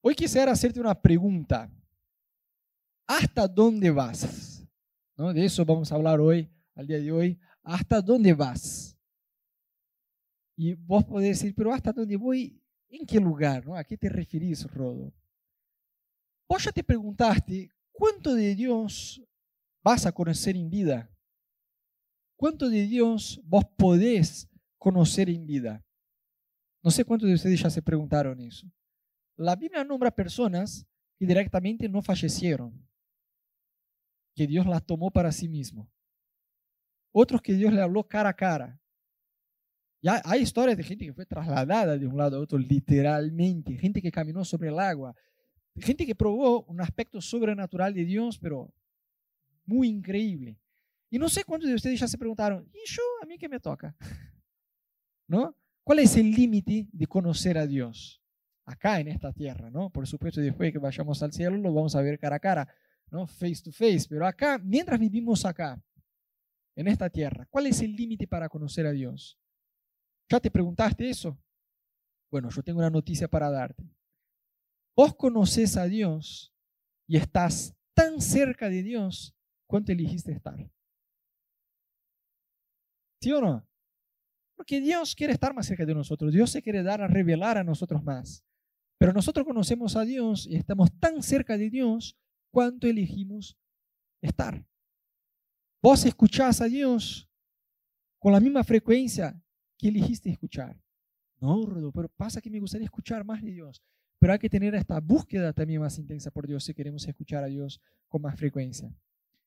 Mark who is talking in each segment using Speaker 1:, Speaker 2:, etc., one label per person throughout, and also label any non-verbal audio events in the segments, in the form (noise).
Speaker 1: Hoy quisiera hacerte una pregunta. ¿Hasta dónde vas? ¿No? De eso vamos a hablar hoy, al día de hoy. ¿Hasta dónde vas? Y vos podés decir, pero ¿hasta dónde voy? ¿En qué lugar? ¿no? ¿A qué te referís, Rodo? Vos ya te preguntaste, ¿cuánto de Dios vas a conocer en vida? ¿Cuánto de Dios vos podés conocer en vida? No sé cuántos de ustedes ya se preguntaron eso. La Biblia nombra personas que directamente no fallecieron, que Dios las tomó para sí mismo. Otros que Dios le habló cara a cara. Ya hay historias de gente que fue trasladada de un lado a otro literalmente, gente que caminó sobre el agua, gente que probó un aspecto sobrenatural de Dios, pero muy increíble. Y no sé cuántos de ustedes ya se preguntaron, ¿y yo a mí qué me toca? (laughs) ¿No? ¿Cuál es el límite de conocer a Dios? Acá en esta tierra, ¿no? Por supuesto, después que vayamos al cielo lo vamos a ver cara a cara, ¿no? Face to face. Pero acá, mientras vivimos acá, en esta tierra, ¿cuál es el límite para conocer a Dios? ¿Ya te preguntaste eso? Bueno, yo tengo una noticia para darte. Vos conoces a Dios y estás tan cerca de Dios cuánto elegiste estar. ¿Sí o no? Porque Dios quiere estar más cerca de nosotros. Dios se quiere dar a revelar a nosotros más. Pero nosotros conocemos a Dios y estamos tan cerca de Dios cuanto elegimos estar. Vos escuchás a Dios con la misma frecuencia que elegiste escuchar. No, Rodo, pero pasa que me gustaría escuchar más de Dios. Pero hay que tener esta búsqueda también más intensa por Dios si queremos escuchar a Dios con más frecuencia.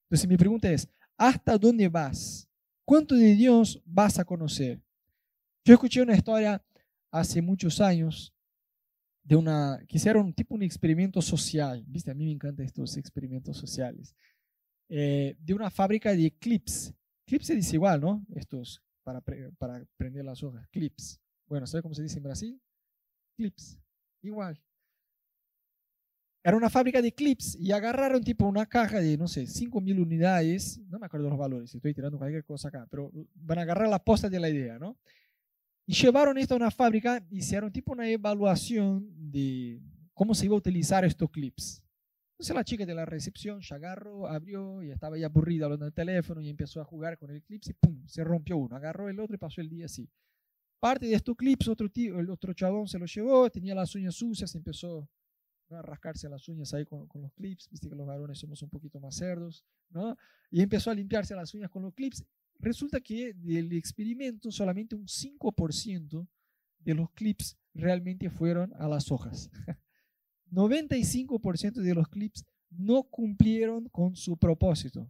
Speaker 1: Entonces mi pregunta es, ¿hasta dónde vas? ¿Cuánto de Dios vas a conocer? Yo escuché una historia hace muchos años de una, que hicieron tipo un experimento social, ¿viste? A mí me encantan estos experimentos sociales, eh, de una fábrica de clips. Clips se dice igual, ¿no? Estos para, para prender las hojas, clips. Bueno, ¿sabe cómo se dice en Brasil? Clips, igual. Era una fábrica de clips y agarraron tipo una caja de, no sé, 5.000 unidades, no me acuerdo los valores, estoy tirando cualquier cosa acá, pero van a agarrar la posta de la idea, ¿no? Y llevaron esto a una fábrica, hicieron tipo una evaluación de cómo se iba a utilizar estos clips. Entonces la chica de la recepción se agarró, abrió y estaba ya aburrida hablando del teléfono y empezó a jugar con el clip y ¡pum! Se rompió uno, agarró el otro y pasó el día así. Parte de estos clips, otro tío, el otro chabón se lo llevó, tenía las uñas sucias, empezó a rascarse las uñas ahí con, con, los clips, viste que los varones somos un poquito más cerdos, ¿no? Y empezó a limpiarse las uñas con los clips Resulta que del experimento solamente un 5% de los clips realmente fueron a las hojas. (laughs) 95% de los clips no cumplieron con su propósito.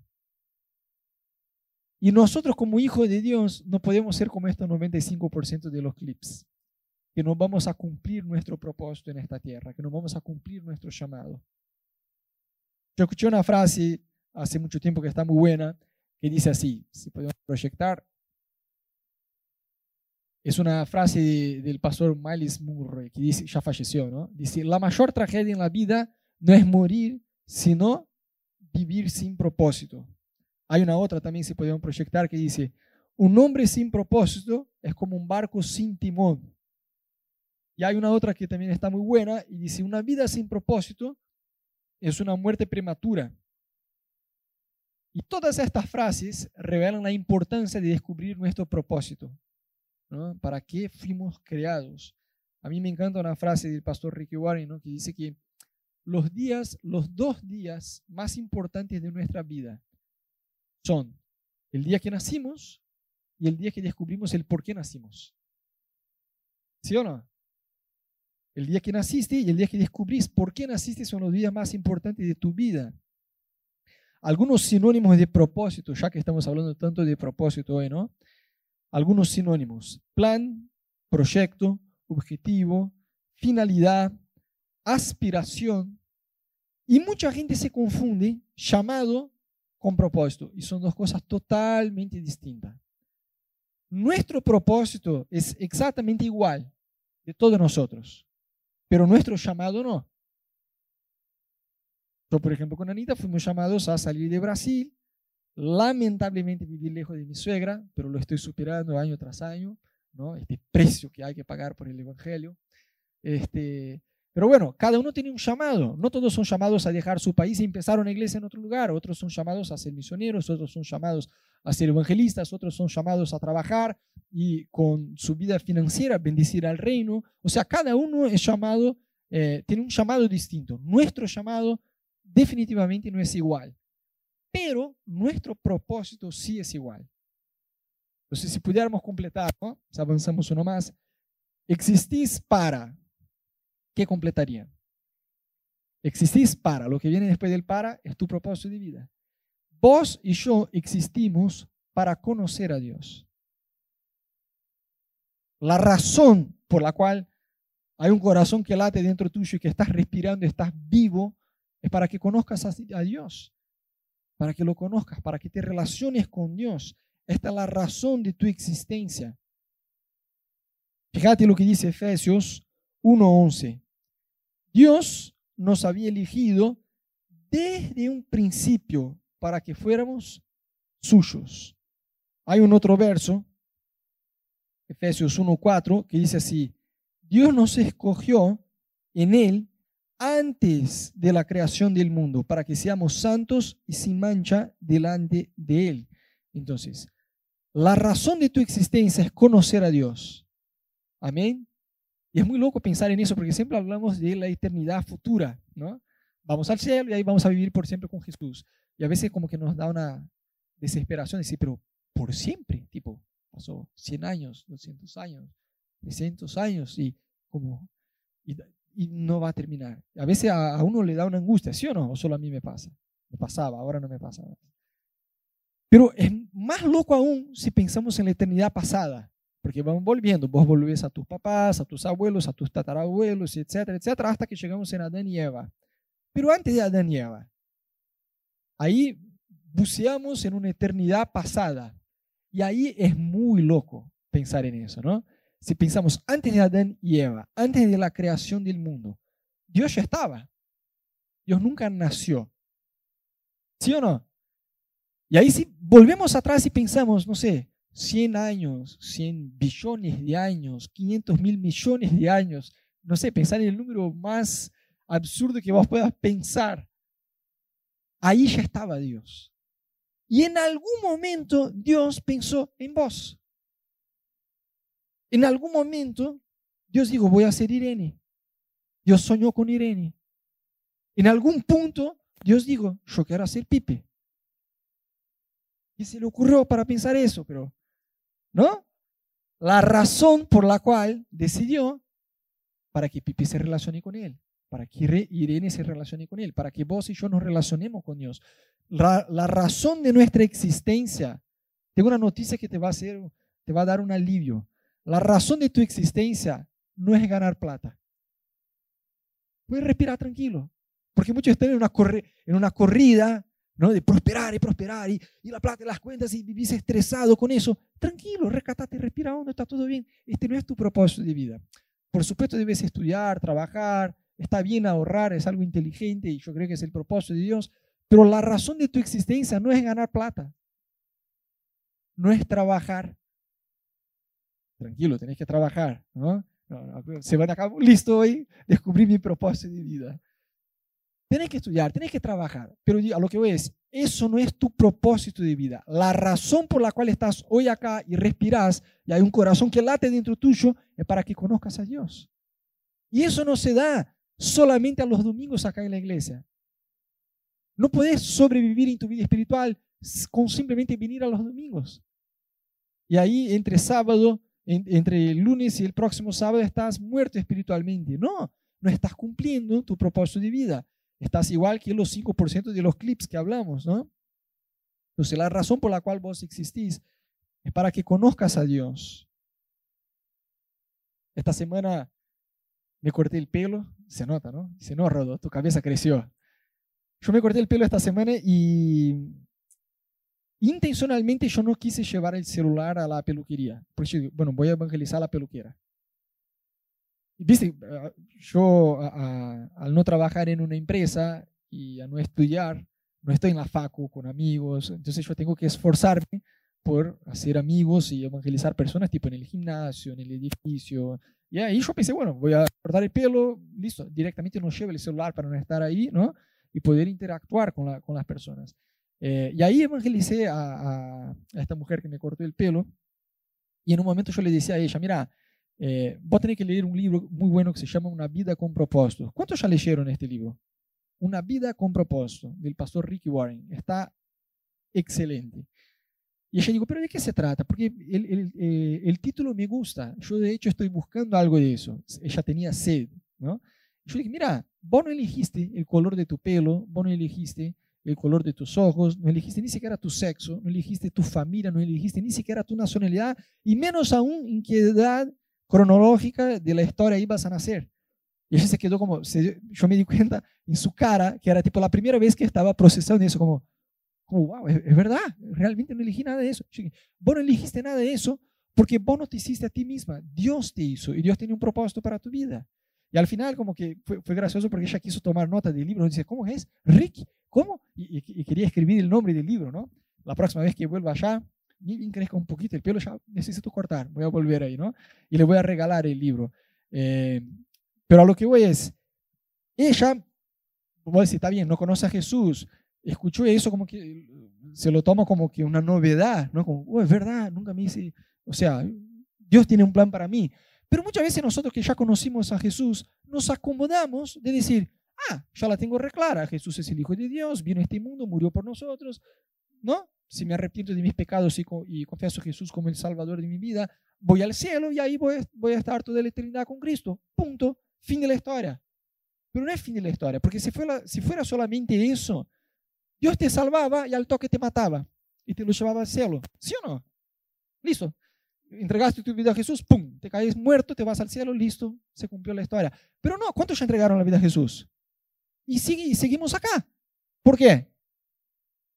Speaker 1: Y nosotros como hijos de Dios no podemos ser como estos 95% de los clips, que no vamos a cumplir nuestro propósito en esta tierra, que no vamos a cumplir nuestro llamado. Yo escuché una frase hace mucho tiempo que está muy buena, que dice así, si podemos proyectar. Es una frase del pastor Miles Murray, que dice, ya falleció, ¿no? Dice, la mayor tragedia en la vida no es morir, sino vivir sin propósito. Hay una otra también, si podemos proyectar, que dice, un hombre sin propósito es como un barco sin timón. Y hay una otra que también está muy buena y dice, una vida sin propósito es una muerte prematura. Y todas estas frases revelan la importancia de descubrir nuestro propósito. ¿no? ¿Para qué fuimos creados? A mí me encanta una frase del pastor Ricky Warren ¿no? que dice que los días, los dos días más importantes de nuestra vida son el día que nacimos y el día que descubrimos el por qué nacimos. ¿Sí o no? El día que naciste y el día que descubrís por qué naciste son los días más importantes de tu vida algunos sinónimos de propósito, ya que estamos hablando tanto de propósito hoy, ¿no? Algunos sinónimos. Plan, proyecto, objetivo, finalidad, aspiración. Y mucha gente se confunde llamado con propósito. Y son dos cosas totalmente distintas. Nuestro propósito es exactamente igual de todos nosotros, pero nuestro llamado no. Yo, por ejemplo, con Anita fuimos llamados a salir de Brasil. Lamentablemente vivir lejos de mi suegra, pero lo estoy superando año tras año, ¿no? Este precio que hay que pagar por el Evangelio. Este, Pero bueno, cada uno tiene un llamado. No todos son llamados a dejar su país y empezar una iglesia en otro lugar. Otros son llamados a ser misioneros, otros son llamados a ser evangelistas, otros son llamados a trabajar y con su vida financiera bendecir al reino. O sea, cada uno es llamado, eh, tiene un llamado distinto. Nuestro llamado definitivamente no es igual, pero nuestro propósito sí es igual. Entonces, si pudiéramos completar, ¿no? Si avanzamos uno más, existís para ¿qué completaría? Existís para, lo que viene después del para es tu propósito de vida. Vos y yo existimos para conocer a Dios. La razón por la cual hay un corazón que late dentro tuyo y que estás respirando, estás vivo, es para que conozcas a Dios, para que lo conozcas, para que te relaciones con Dios. Esta es la razón de tu existencia. Fíjate lo que dice Efesios 1.11. Dios nos había elegido desde un principio para que fuéramos suyos. Hay un otro verso, Efesios 1.4, que dice así, Dios nos escogió en Él antes de la creación del mundo, para que seamos santos y sin mancha delante de Él. Entonces, la razón de tu existencia es conocer a Dios. Amén. Y es muy loco pensar en eso, porque siempre hablamos de la eternidad futura, ¿no? Vamos al cielo y ahí vamos a vivir por siempre con Jesús. Y a veces como que nos da una desesperación decir, pero por siempre, tipo, pasó 100 años, 200 años, 300 años y como, y, no va a terminar. A veces a, a, uno le da una angustia, ¿sí o no? O solo a mí me pasa. Me pasaba, ahora no me pasa. Pero es más loco aún si pensamos en la eternidad pasada. Porque vamos volviendo, vos volvés a tus papás, a tus abuelos, a tus tatarabuelos, etcétera, etcétera, hasta que llegamos en Adán y Eva. Pero antes de Adán y Eva, ahí buceamos en una eternidad pasada. Y ahí es muy loco pensar en eso, ¿no? Si pensamos antes de Adán y Eva, antes de la creación del mundo, Dios ya estaba. Dios nunca nació. ¿Sí o no? Y ahí si volvemos atrás y pensamos, no sé, 100 años, 100 billones de años, 500 mil millones de años, no sé, pensar en el número más absurdo que vos puedas pensar. Ahí ya estaba Dios. Y en algún momento Dios pensó en vos. En algún momento Dios dijo, voy a ser Irene. Dios soñó con Irene. En algún punto Dios dijo, yo quiero hacer Pipe. Y se le ocurrió para pensar eso, pero ¿no? La razón por la cual decidió para que Pipi se relacione con él, para que Irene se relacione con él, para que vos y yo nos relacionemos con Dios. La, razón de nuestra existencia, tengo una noticia que te va a hacer, te va a dar un alivio. La razón de tu existencia no es ganar plata. Puedes respirar tranquilo, porque muchos están en una, en una corrida ¿no? de prosperar y prosperar y, y la plata y las cuentas y vivís estresado con eso, tranquilo, rescatate, respira está todo bien. Este no es tu propósito de vida. Por supuesto debes estudiar, trabajar, está bien ahorrar, es algo inteligente y yo creo que es el propósito de Dios, pero la razón de tu existencia no es ganar plata, no es trabajar. Tranquilo, tenés que trabajar, ¿no? se van a acabar, listo hoy, descubrí mi propósito de vida. Tienes que estudiar, tienes que trabajar, pero a lo que voy es, eso no es tu propósito de vida. La razón por la cual estás hoy acá y respiras y hay un corazón que late dentro tuyo es para que conozcas a Dios. Y eso no se da solamente a los domingos acá en la iglesia. No puedes sobrevivir en tu vida espiritual con simplemente venir a los domingos. Y ahí entre sábado, entre el lunes y el próximo sábado estás muerto espiritualmente. No, no estás cumpliendo tu propósito de vida estás igual que los 5% de los clips que hablamos, ¿no? Entonces, la razón por la cual vos existís es para que conozcas a Dios. Esta semana me corté el pelo, se nota, ¿no? Dice, no, Rodo, tu cabeza creció. Yo me corté el pelo esta semana y intencionalmente yo no quise llevar el celular a la peluquería. Porque, bueno, voy a evangelizar a la peluquera viste, ah, yo al no trabajar en una empresa y a no estudiar, no estoy en la facu con amigos, entonces yo tengo que esforzarme por hacer amigos y evangelizar personas, tipo en el gimnasio, en el edificio, Y ahí yo pensé, bueno, voy a cortar el pelo, listo, directamente no llevo el celular para no estar ahí, ¿no? Y poder interactuar con, la, con las personas. Eh, y ahí evangelicé a, a, esta mujer que me cortó el pelo. Y en un momento yo le decía a ella, mira, eh, vos tenés que leer un libro muy bueno que se llama Una vida con propósito. ¿Cuántos ya leyeron este libro? Una vida con propósito, del pastor Ricky Warren. Está excelente. Y ella dijo, pero ¿de qué se trata? Porque el, el, eh, el, título me gusta. Yo de hecho estoy buscando algo de eso. Ella tenía sed, ¿no? Yo dije, mira, vos no elegiste el color de tu pelo, vos no elegiste el color de tus ojos, no elegiste ni siquiera tu sexo, no elegiste tu familia, no elegiste ni siquiera tu nacionalidad, y menos aún en qué edad cronológica de la historia ibas a nacer. Y ella se quedó como, yo me di cuenta en su cara que era tipo la primera vez que estaba procesando eso, como, como, wow, es, verdad, realmente no elegí nada de eso. Vos no elegiste nada de eso porque vos no te hiciste a ti misma, Dios te hizo y Dios tiene un propósito para tu vida. Y al final como que fue, fue gracioso porque ella quiso tomar nota del libro, dice, ¿cómo es? Rick, ¿cómo? Y, y, quería escribir el nombre del libro, ¿no? La próxima vez que vuelva allá, ni bien crezca un poquito el pelo, ya necesito cortar, voy a volver ahí, ¿no? Y le voy a regalar el libro. Eh, pero a lo que voy es, ella, voy a decir, está bien, no conoce a Jesús, escuchó eso como que se lo toma como que una novedad, ¿no? Como, oh, es verdad, nunca me hice, o sea, Dios tiene un plan para mí. Pero muchas veces nosotros que ya conocimos a Jesús, nos acomodamos de decir, ah, ya la tengo reclara, Jesús es el Hijo de Dios, vino a este mundo, murió por nosotros, ¿no? Si me arrepiento de mis pecados y, y confieso a Jesús como el Salvador de mi vida, voy al cielo y ahí voy, voy a estar toda la eternidad con Cristo. Punto. Fin de la historia. Pero no es fin de la historia, porque si fuera, si fuera solamente eso, Dios te salvaba y al toque te mataba y te lo llevaba al cielo. ¿Sí o no? Listo. Entregaste tu vida a Jesús, ¡pum! Te caes muerto, te vas al cielo, listo, se cumplió la historia. Pero no, ¿cuántos ya entregaron la vida a Jesús? Y, sigue, y seguimos acá. ¿Por qué?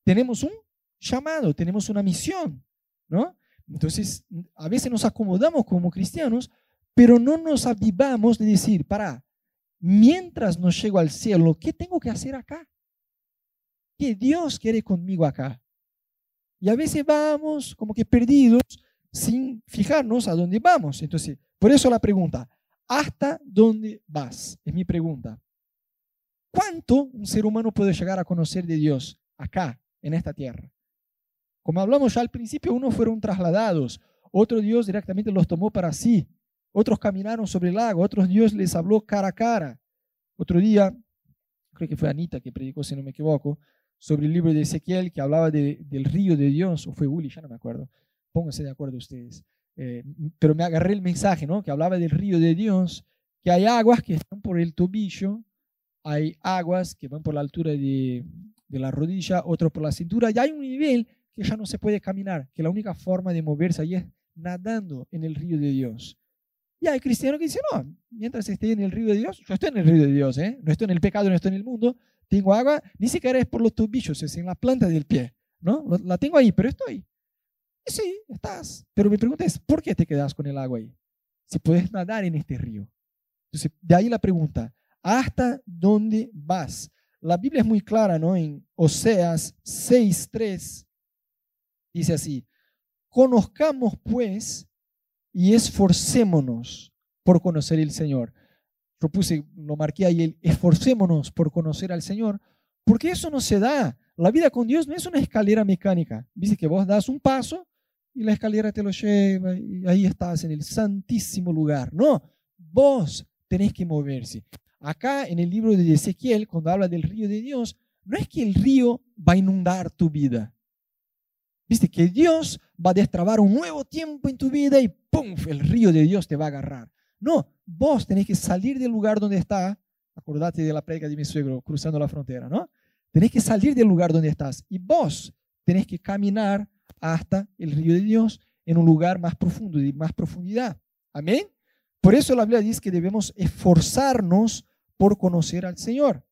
Speaker 1: Tenemos un llamado, tenemos una misión, ¿no? Entonces, a veces nos acomodamos como cristianos, pero no nos avivamos de decir, para, mientras no llego al cielo, ¿qué tengo que hacer acá? ¿Qué Dios quiere conmigo acá? Y a veces vamos como que perdidos sin fijarnos a dónde vamos. Entonces, por eso la pregunta, ¿hasta dónde vas? Es mi pregunta. ¿Cuánto un ser humano puede llegar a conocer de Dios acá, en esta tierra? Como hablamos ya al principio, unos fueron trasladados, otro Dios directamente los tomó para sí, otros caminaron sobre el lago, otros Dios les habló cara a cara. Otro día, creo que fue Anita que predicó, si no me equivoco, sobre el libro de Ezequiel que hablaba del río de Dios, o fue Uli, ya no me acuerdo, pónganse de acuerdo ustedes. Eh, pero me agarré el mensaje, ¿no? Que hablaba del río de Dios, que hay aguas que están por el tobillo, hay aguas que van por la altura de, la rodilla, otros por la cintura, y hay un nivel que ya no se puede caminar, que la única forma de moverse ahí es nadando en el río de Dios. Y hay cristianos que dicen, no, mientras esté en el río de Dios, yo estoy en el río de Dios, ¿eh? no estoy en el pecado, no estoy en el mundo, tengo agua, ni siquiera es por los tobillos, es en la planta del pie, ¿no? La tengo ahí, pero estoy. Y sí, estás. Pero mi pregunta es, ¿por qué te quedas con el agua ahí? Si puedes nadar en este río. Entonces, de ahí la pregunta, ¿hasta dónde vas? La Biblia es muy clara, ¿no? En Oseas 6.3 dice así, conozcamos pues y esforcémonos por conocer el Señor lo puse, lo marqué ahí, el esforcémonos por conocer al Señor, porque eso no se da. La vida con Dios no es una escalera mecánica. Dice que vos das un paso y la escalera te lo lleva y ahí estás en el santísimo lugar. No, vos tenés que moverse. Acá en el libro de Ezequiel, cuando habla del río de Dios, no es que el río va a inundar tu vida. Viste que Dios va a destrabar un nuevo tiempo en tu vida y ¡pum! El río de Dios te va a agarrar. No, vos tenés que salir del lugar donde está. Acordate de la predica de mi suegro cruzando la frontera, ¿no? Tenés que salir del lugar donde estás y vos tenés que caminar hasta el río de Dios en un lugar más profundo, de más profundidad. Amén. Por eso la Biblia dice que debemos esforzarnos por conocer al Señor.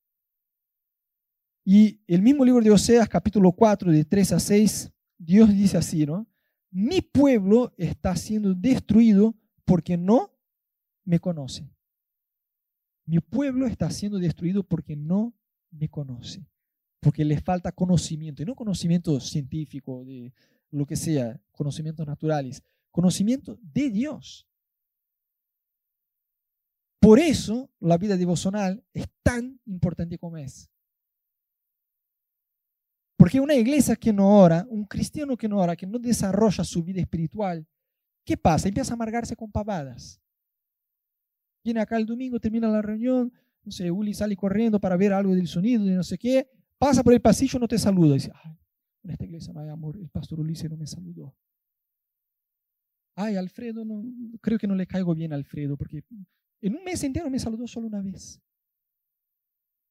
Speaker 1: Y el mismo libro de Oseas, capítulo 4, de 3 a 6, Dios dice así, ¿no? Mi pueblo está siendo destruido porque no me conoce. Mi pueblo está siendo destruido porque no me conoce, porque le falta conocimiento, y no conocimiento científico, de lo que sea, conocimientos naturales, conocimiento de Dios. Por eso la vida devocional es tan importante como es. Porque una iglesia que no ora, un cristiano que no ora, que no desarrolla su vida espiritual, ¿qué pasa? Empieza a amargarse con pavadas. Viene acá el domingo, termina la reunión, no sé, Uli sale corriendo para ver algo del sonido y no sé qué, pasa por el pasillo, no te saluda. Dice, en esta iglesia no hay amor, el pastor Ulises no me saludó. Ay, Alfredo, no, creo que no le caigo bien a Alfredo, porque en un mes entero me saludó solo una vez.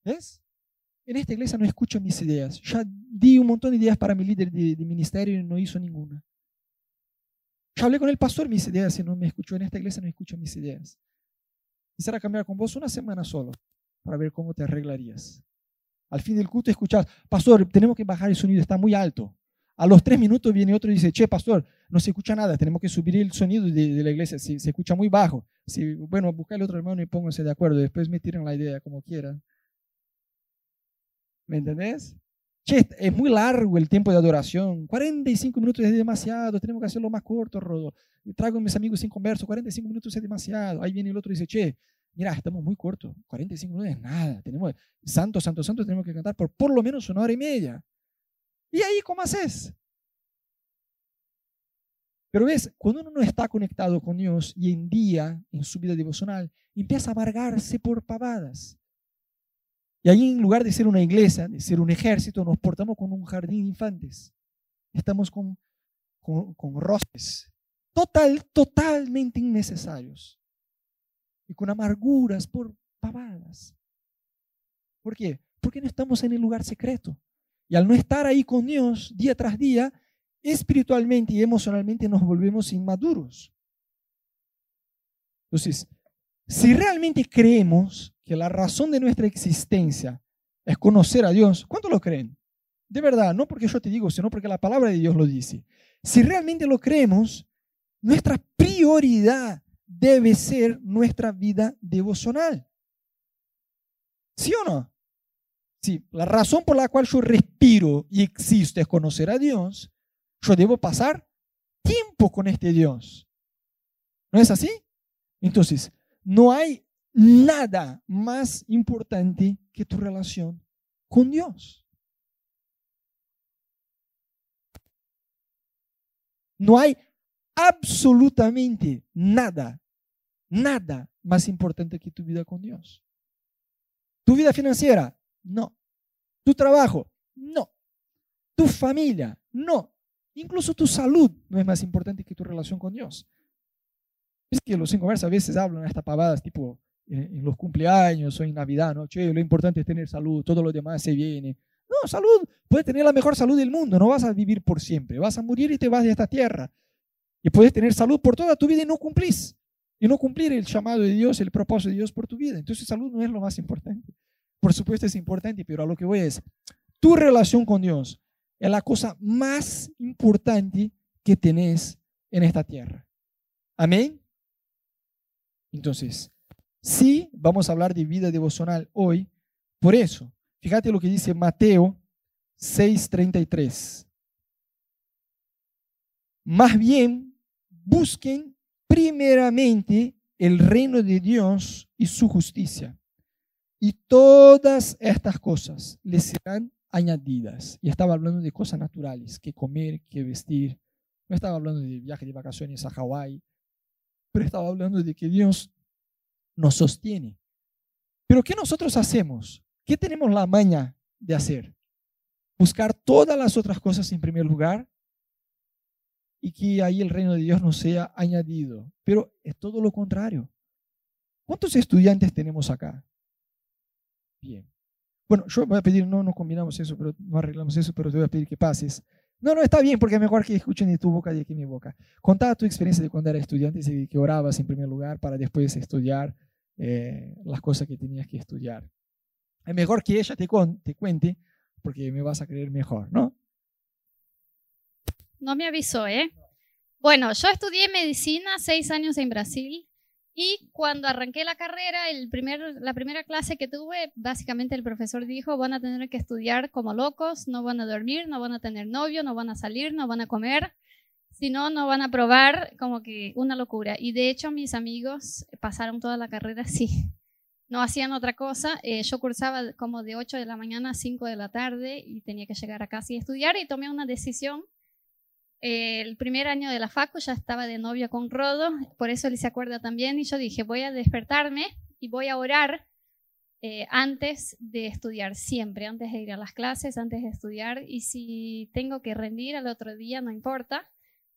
Speaker 1: ¿Ves? En esta iglesia no escucho mis ideas. Ya di un montón de ideas para mi líder de, ministerio y no hizo ninguna. Ya hablé con el pastor mis ideas y no me escuchó. En esta iglesia no escucho mis ideas. Quisiera cambiar con vos una semana solo para ver cómo te arreglarías. Al fin del culto escuchás, pastor, tenemos que bajar el sonido, está muy alto. A los tres minutos viene otro y dice, che, pastor, no se escucha nada, tenemos que subir el sonido de, la iglesia, se, se, escucha muy bajo. Si, bueno, busca el otro hermano y pónganse de acuerdo, después me tiran la idea como quieran. ¿Me entendés? Che, es muy largo el tiempo de adoración, 45 minutos es demasiado, tenemos que hacerlo más corto, Rodo. Traigo a mis amigos sin converso, 45 minutos es demasiado. Ahí viene el otro y dice, che, mira, estamos muy cortos, 45 minutos es nada, tenemos, santo, santo, santo, tenemos que cantar por por lo menos una hora y media. ¿Y ahí cómo haces? Pero ves, cuando uno no está conectado con Dios y en día, en su vida devocional, empieza a amargarse por pavadas. Y ahí en lugar de ser una iglesia, de ser un ejército, nos portamos con un jardín de infantes. Estamos con, con, con roces total, totalmente innecesarios. Y con amarguras por pavadas. ¿Por qué? Porque no estamos en el lugar secreto. Y al no estar ahí con Dios día tras día, espiritualmente y emocionalmente nos volvemos inmaduros. Entonces, si realmente creemos que la razón de nuestra existencia es conocer a Dios, ¿cuánto lo creen? De verdad, no porque yo te digo, sino porque la palabra de Dios lo dice. Si realmente lo creemos, nuestra prioridad debe ser nuestra vida devocional. ¿Sí o no? Si la razón por la cual yo respiro y existo es conocer a Dios, yo debo pasar tiempo con este Dios. ¿No es así? Entonces, no hay nada más importante que tu relación con Dios. No hay absolutamente nada, nada más importante que tu vida con Dios. Tu vida financiera, no. Tu trabajo, no. Tu familia, no. Incluso tu salud no es más importante que tu relación con Dios. Es que los cinco a veces hablan estas pavadas tipo en, los cumpleaños o en Navidad, ¿no? Che, lo importante es tener salud, todo lo demás se viene. No, salud, puedes tener la mejor salud del mundo, no vas a vivir por siempre, vas a morir y te vas de esta tierra. Y puedes tener salud por toda tu vida y no cumplís. Y no cumplir el llamado de Dios, el propósito de Dios por tu vida. Entonces salud no es lo más importante. Por supuesto es importante, pero a lo que voy es, tu relación con Dios es la cosa más importante que tenés en esta tierra. Amén. Entonces, sí, vamos a hablar de vida devocional hoy. Por eso, fíjate lo que dice Mateo 6:33. Más bien, busquen primeramente el reino de Dios y su justicia y todas estas cosas les serán añadidas. Y estaba hablando de cosas naturales, que comer, que vestir. No estaba hablando de viaje de vacaciones a Hawái, pero estaba hablando de que Dios nos sostiene. Pero ¿qué nosotros hacemos? ¿Qué tenemos la maña de hacer? Buscar todas las otras cosas en primer lugar y que ahí el reino de Dios nos sea añadido. Pero es todo lo contrario. ¿Cuántos estudiantes tenemos acá? Bien. Bueno, yo voy a pedir, no nos combinamos eso, pero no arreglamos eso, pero te voy a pedir que pases. No, no, está bien, porque es mejor que escuchen de tu boca de que mi boca. Contá tu experiencia de cuando eras estudiante y que orabas en primer lugar para después estudiar eh, las cosas que tenías que estudiar. Es mejor que ella te, te cuente, porque me vas a creer mejor, ¿no?
Speaker 2: No me avisó, ¿eh? Bueno, yo estudié medicina seis años en Brasil y cuando arranqué la carrera, el primer, la primera clase que tuve, básicamente el profesor dijo, van a tener que estudiar como locos, no van a dormir, no van a tener novio, no van a salir, no van a comer. Si no, no van a probar como que una locura. Y de hecho mis amigos pasaron toda la carrera así. No hacían otra cosa. Eh, yo cursaba como de 8 de la mañana a 5 de la tarde y tenía que llegar a casa y estudiar y tomé una decisión. Eh, el primer año de la facu ya estaba de novia con Rodo, por eso él se acuerda también y yo dije, voy a despertarme y voy a orar eh, antes de estudiar, siempre, antes de ir a las clases, antes de estudiar. Y si tengo que rendir al otro día, no importa.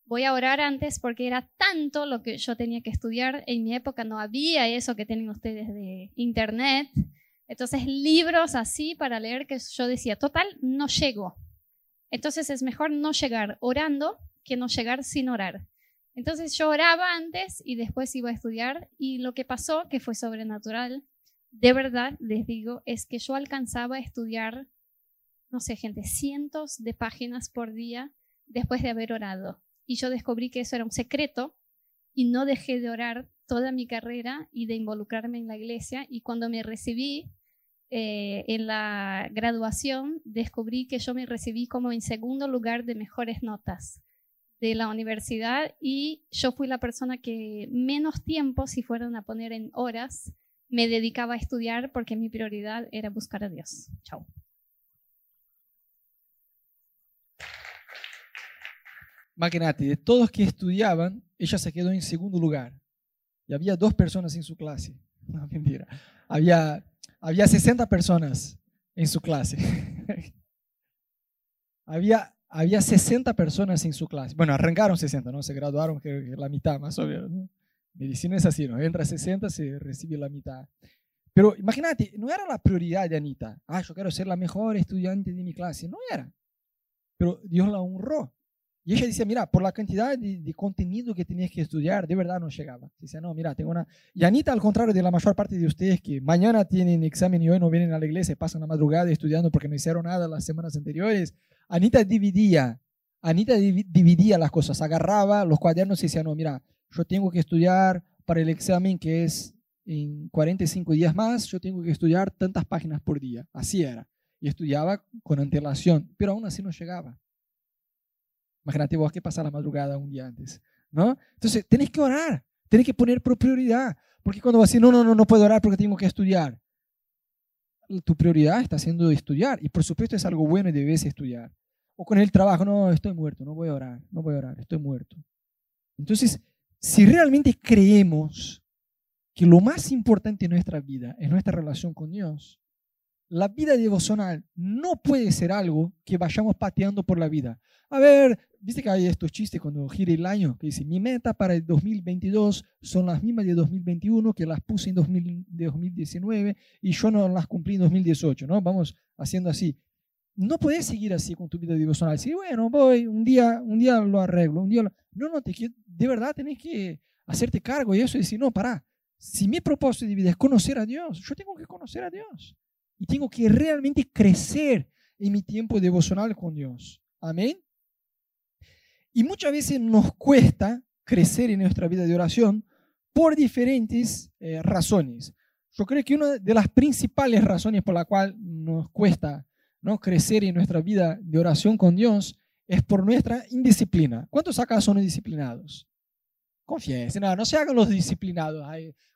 Speaker 2: Voy a orar antes porque era tanto lo que yo tenía que estudiar. En mi época no había eso que tienen ustedes de internet. Entonces, libros así para leer que yo decía, total, no llego. Entonces es mejor no llegar orando que no llegar sin orar. Entonces yo oraba antes y después iba a estudiar y lo que pasó, que fue sobrenatural, de verdad les digo, es que yo alcanzaba a estudiar, no sé, gente, cientos de páginas por día después de haber orado. Y yo descubrí que eso era un secreto y no dejé de orar toda mi carrera y de involucrarme en la iglesia. Y cuando me recibí eh, en la graduación, descubrí que yo me recibí como en segundo lugar de mejores notas de la universidad y yo fui la persona que menos tiempo, si fueron a poner en horas, me dedicaba a estudiar porque mi prioridad era buscar a Dios. Chao.
Speaker 1: Imagínate, de todos que estudiaban, ella se quedó en segundo lugar. Y había dos personas en su clase. (laughs) No, mentira. Había, había 60 personas en su clase. (laughs) había, había 60 personas en su clase. Bueno, arrancaron 60, ¿no? Se graduaron la mitad más o menos. ¿no? Medicina es así, ¿no? Entra a 60, se recibe la mitad. Pero imagínate, no era la prioridad de Anita. Ah, yo quiero ser la mejor estudiante de mi clase. No era. Pero Dios la honró. Y ella decía, mira, por la cantidad de, contenido que tenías que estudiar, de verdad no llegaba. Dice, no, mira, tengo una... Y Anita, al contrario de la mayor parte de ustedes que mañana tienen examen y hoy no vienen a la iglesia, pasan la madrugada estudiando porque no hicieron nada las semanas anteriores, Anita dividía, Anita dividía las cosas, agarraba los cuadernos y decía, no, mira, yo tengo que estudiar para el examen que es en 45 días más, yo tengo que estudiar tantas páginas por día. Así era. Y estudiaba con antelación, pero aún así no llegaba. Imagínate vos que pasar la madrugada un día antes, ¿no? Entonces, tenés que orar, tenés que poner prioridad, porque cuando vas a decir, no, no, no, no puedo orar porque tengo que estudiar, tu prioridad está siendo estudiar, y por supuesto es algo bueno y debes estudiar. O con el trabajo, no, estoy muerto, no voy a orar, no voy a orar, estoy muerto. Entonces, si realmente creemos que lo más importante en nuestra vida es nuestra relación con Dios, la vida devocional no puede ser algo que vayamos pateando por la vida. A ver, viste que hay estos chistes cuando gira el año, que dice, mi meta para el 2022 son las mismas de 2021 que las puse en 2019 y yo no las cumplí en 2018, ¿no? Vamos haciendo así. No puedes seguir así con tu vida devocional. Sí, bueno, voy, un día, un día lo arreglo, un día. No, no, te, de verdad tenés que hacerte cargo y eso y decir, no, para si mi propósito de vida es conocer a Dios, yo tengo que conocer a Dios. Y tengo que realmente crecer en mi tiempo devocional con Dios. Amén. Y muchas veces nos cuesta crecer en nuestra vida de oración por diferentes eh, razones. Yo creo que una de las principales razones por la cual nos cuesta ¿no? crecer en nuestra vida de oración con Dios es por nuestra indisciplina. ¿Cuántos acá son indisciplinados? Confiesen, no, no se hagan los disciplinados.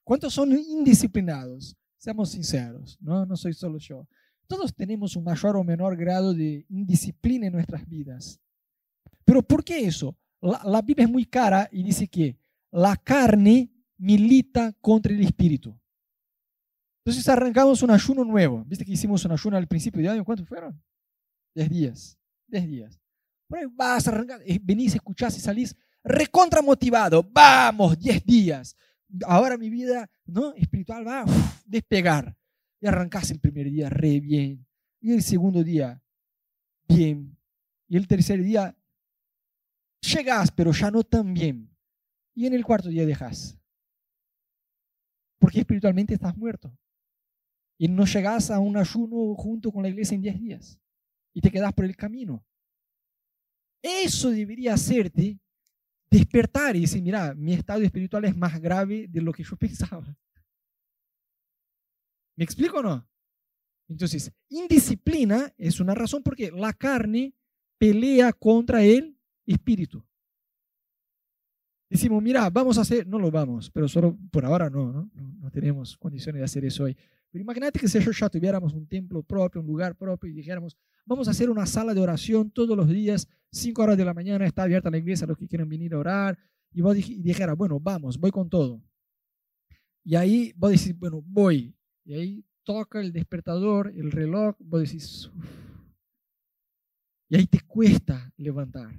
Speaker 1: ¿Cuántos son indisciplinados? Seamos sinceros, ¿no? no soy solo yo. Todos tenemos un mayor o menor grado de indisciplina en nuestras vidas. Pero ¿por qué eso? La, la Biblia es muy cara y dice que la carne milita contra el espíritu. Entonces arrancamos un ayuno nuevo. ¿Viste que hicimos un ayuno al principio de año? ¿Cuántos fueron? Diez días. Diez días. Por ahí vas eh, venís, escuchás y salís recontra motivado. Vamos, diez días. Ahora mi vida ¿no? espiritual va a despegar. Y arrancás el primer día re bien. Y el segundo día, bien. Y el tercer día, llegás, pero ya no tan bien. Y en el cuarto día dejas. Porque espiritualmente estás muerto y no llegas a un ayuno junto con la iglesia en 10 días y te quedas por el camino. Eso debería hacerte despertar y decir, mira, mi estado espiritual es más grave de lo que yo (laughs) pensaba. ¿Me explico o no? Entonces, indisciplina es una razón porque la carne pelea contra el espíritu. Decimos, mira, vamos a hacer, no lo vamos, pero solo por ahora no, ¿no? No, tenemos condiciones de hacer eso hoy. Pero imagínate que si yo ya tuviéramos un templo propio, un lugar propio y dijéramos, vamos a hacer una sala de oración todos los días, 5 horas de la mañana, está abierta la iglesia a los que quieren venir a orar, y vos dijeras, bueno, vamos, voy con todo. Y ahí vos decís, bueno, voy. Y ahí toca el despertador, el reloj, vos decís, y ahí te cuesta levantar.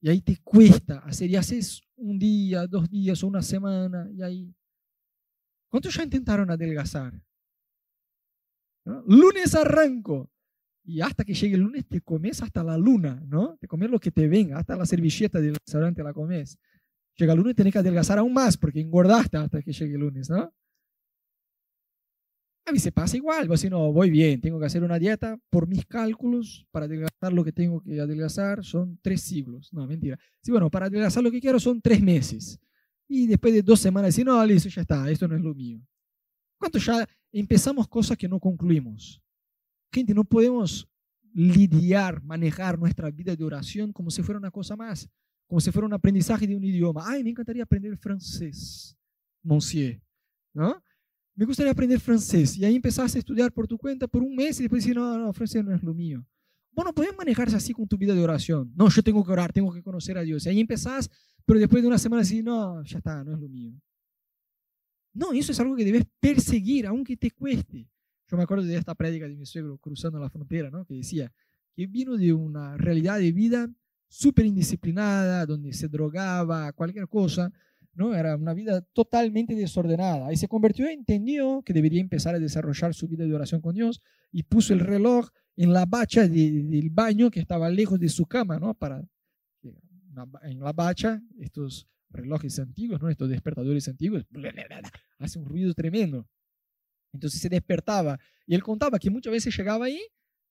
Speaker 1: Y ahí te cuesta hacer, y haces un día, dos días una semana, y ahí... ¿Cuántos ya intentaron adelgazar? Lunes arranco. Y hasta que llegue el lunes te comes hasta la luna, ¿no? Te comes lo que te venga, hasta la servilleta del restaurante la comes. Llega el lunes tenés que adelgazar aún más porque engordaste hasta que llegue el lunes, ¿no? A mí se pasa igual, pues si no, voy bien, tengo que hacer una dieta por mis cálculos para adelgazar lo que tengo que adelgazar son tres siglos. No, mentira. Sí, bueno, para adelgazar lo que quiero son tres meses. Y después de dos semanas, decir, no, listo, ya está, esto no es lo mío. ¿Cuánto ya empezamos cosas que no concluimos? Gente, no podemos lidiar, manejar nuestra vida de oración como si fuera una cosa más, como si fuera un aprendizaje de un idioma. Ay, me encantaría aprender francés, monsieur, ¿no? me gustaría aprender francés. Y ahí empezaste a estudiar por tu cuenta por un mes y después decís, no, no, francés no es lo mío. Bueno, puedes manejarse así con tu vida de oración. No, yo tengo que orar, tengo que conocer a Dios. Y ahí empezás, pero después de una semana decís, no, ya está, no es lo mío. No, eso es algo que debes perseguir, aunque te cueste. Yo me acuerdo de esta prédica de mi suegro cruzando la frontera, ¿no? que decía que vino de una realidad de vida súper indisciplinada, donde se drogaba, cualquier cosa, ¿no? Era una vida totalmente desordenada. Y se convirtió, entendió que debería empezar a desarrollar su vida de oración con Dios y puso el reloj en la bacha del baño que estaba lejos de su cama, ¿no? Para, en la bacha, estos relojes antiguos, ¿no? Estos despertadores antiguos, hace un ruido tremendo. Entonces se despertaba y él contaba que muchas veces llegaba ahí,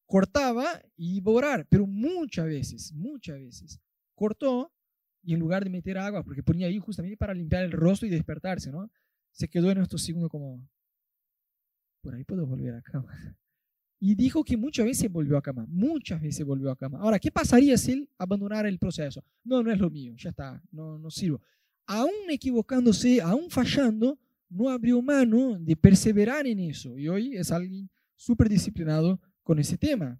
Speaker 1: cortaba y iba a orar, pero muchas veces, muchas veces cortó y en lugar de meter agua, porque ponía ahí justamente para limpiar el rostro y despertarse, ¿no? Se quedó en estos segundos como, por ahí puedo volver a cama. Y dijo que muchas veces volvió a cama, muchas veces volvió a cama. Ahora, ¿qué pasaría si él abandonara el proceso? No, no es lo mío, ya está, no, no sirvo. Aún equivocándose, aún fallando, no abrió mano de perseverar en eso. Y hoy es alguien súper disciplinado con ese tema.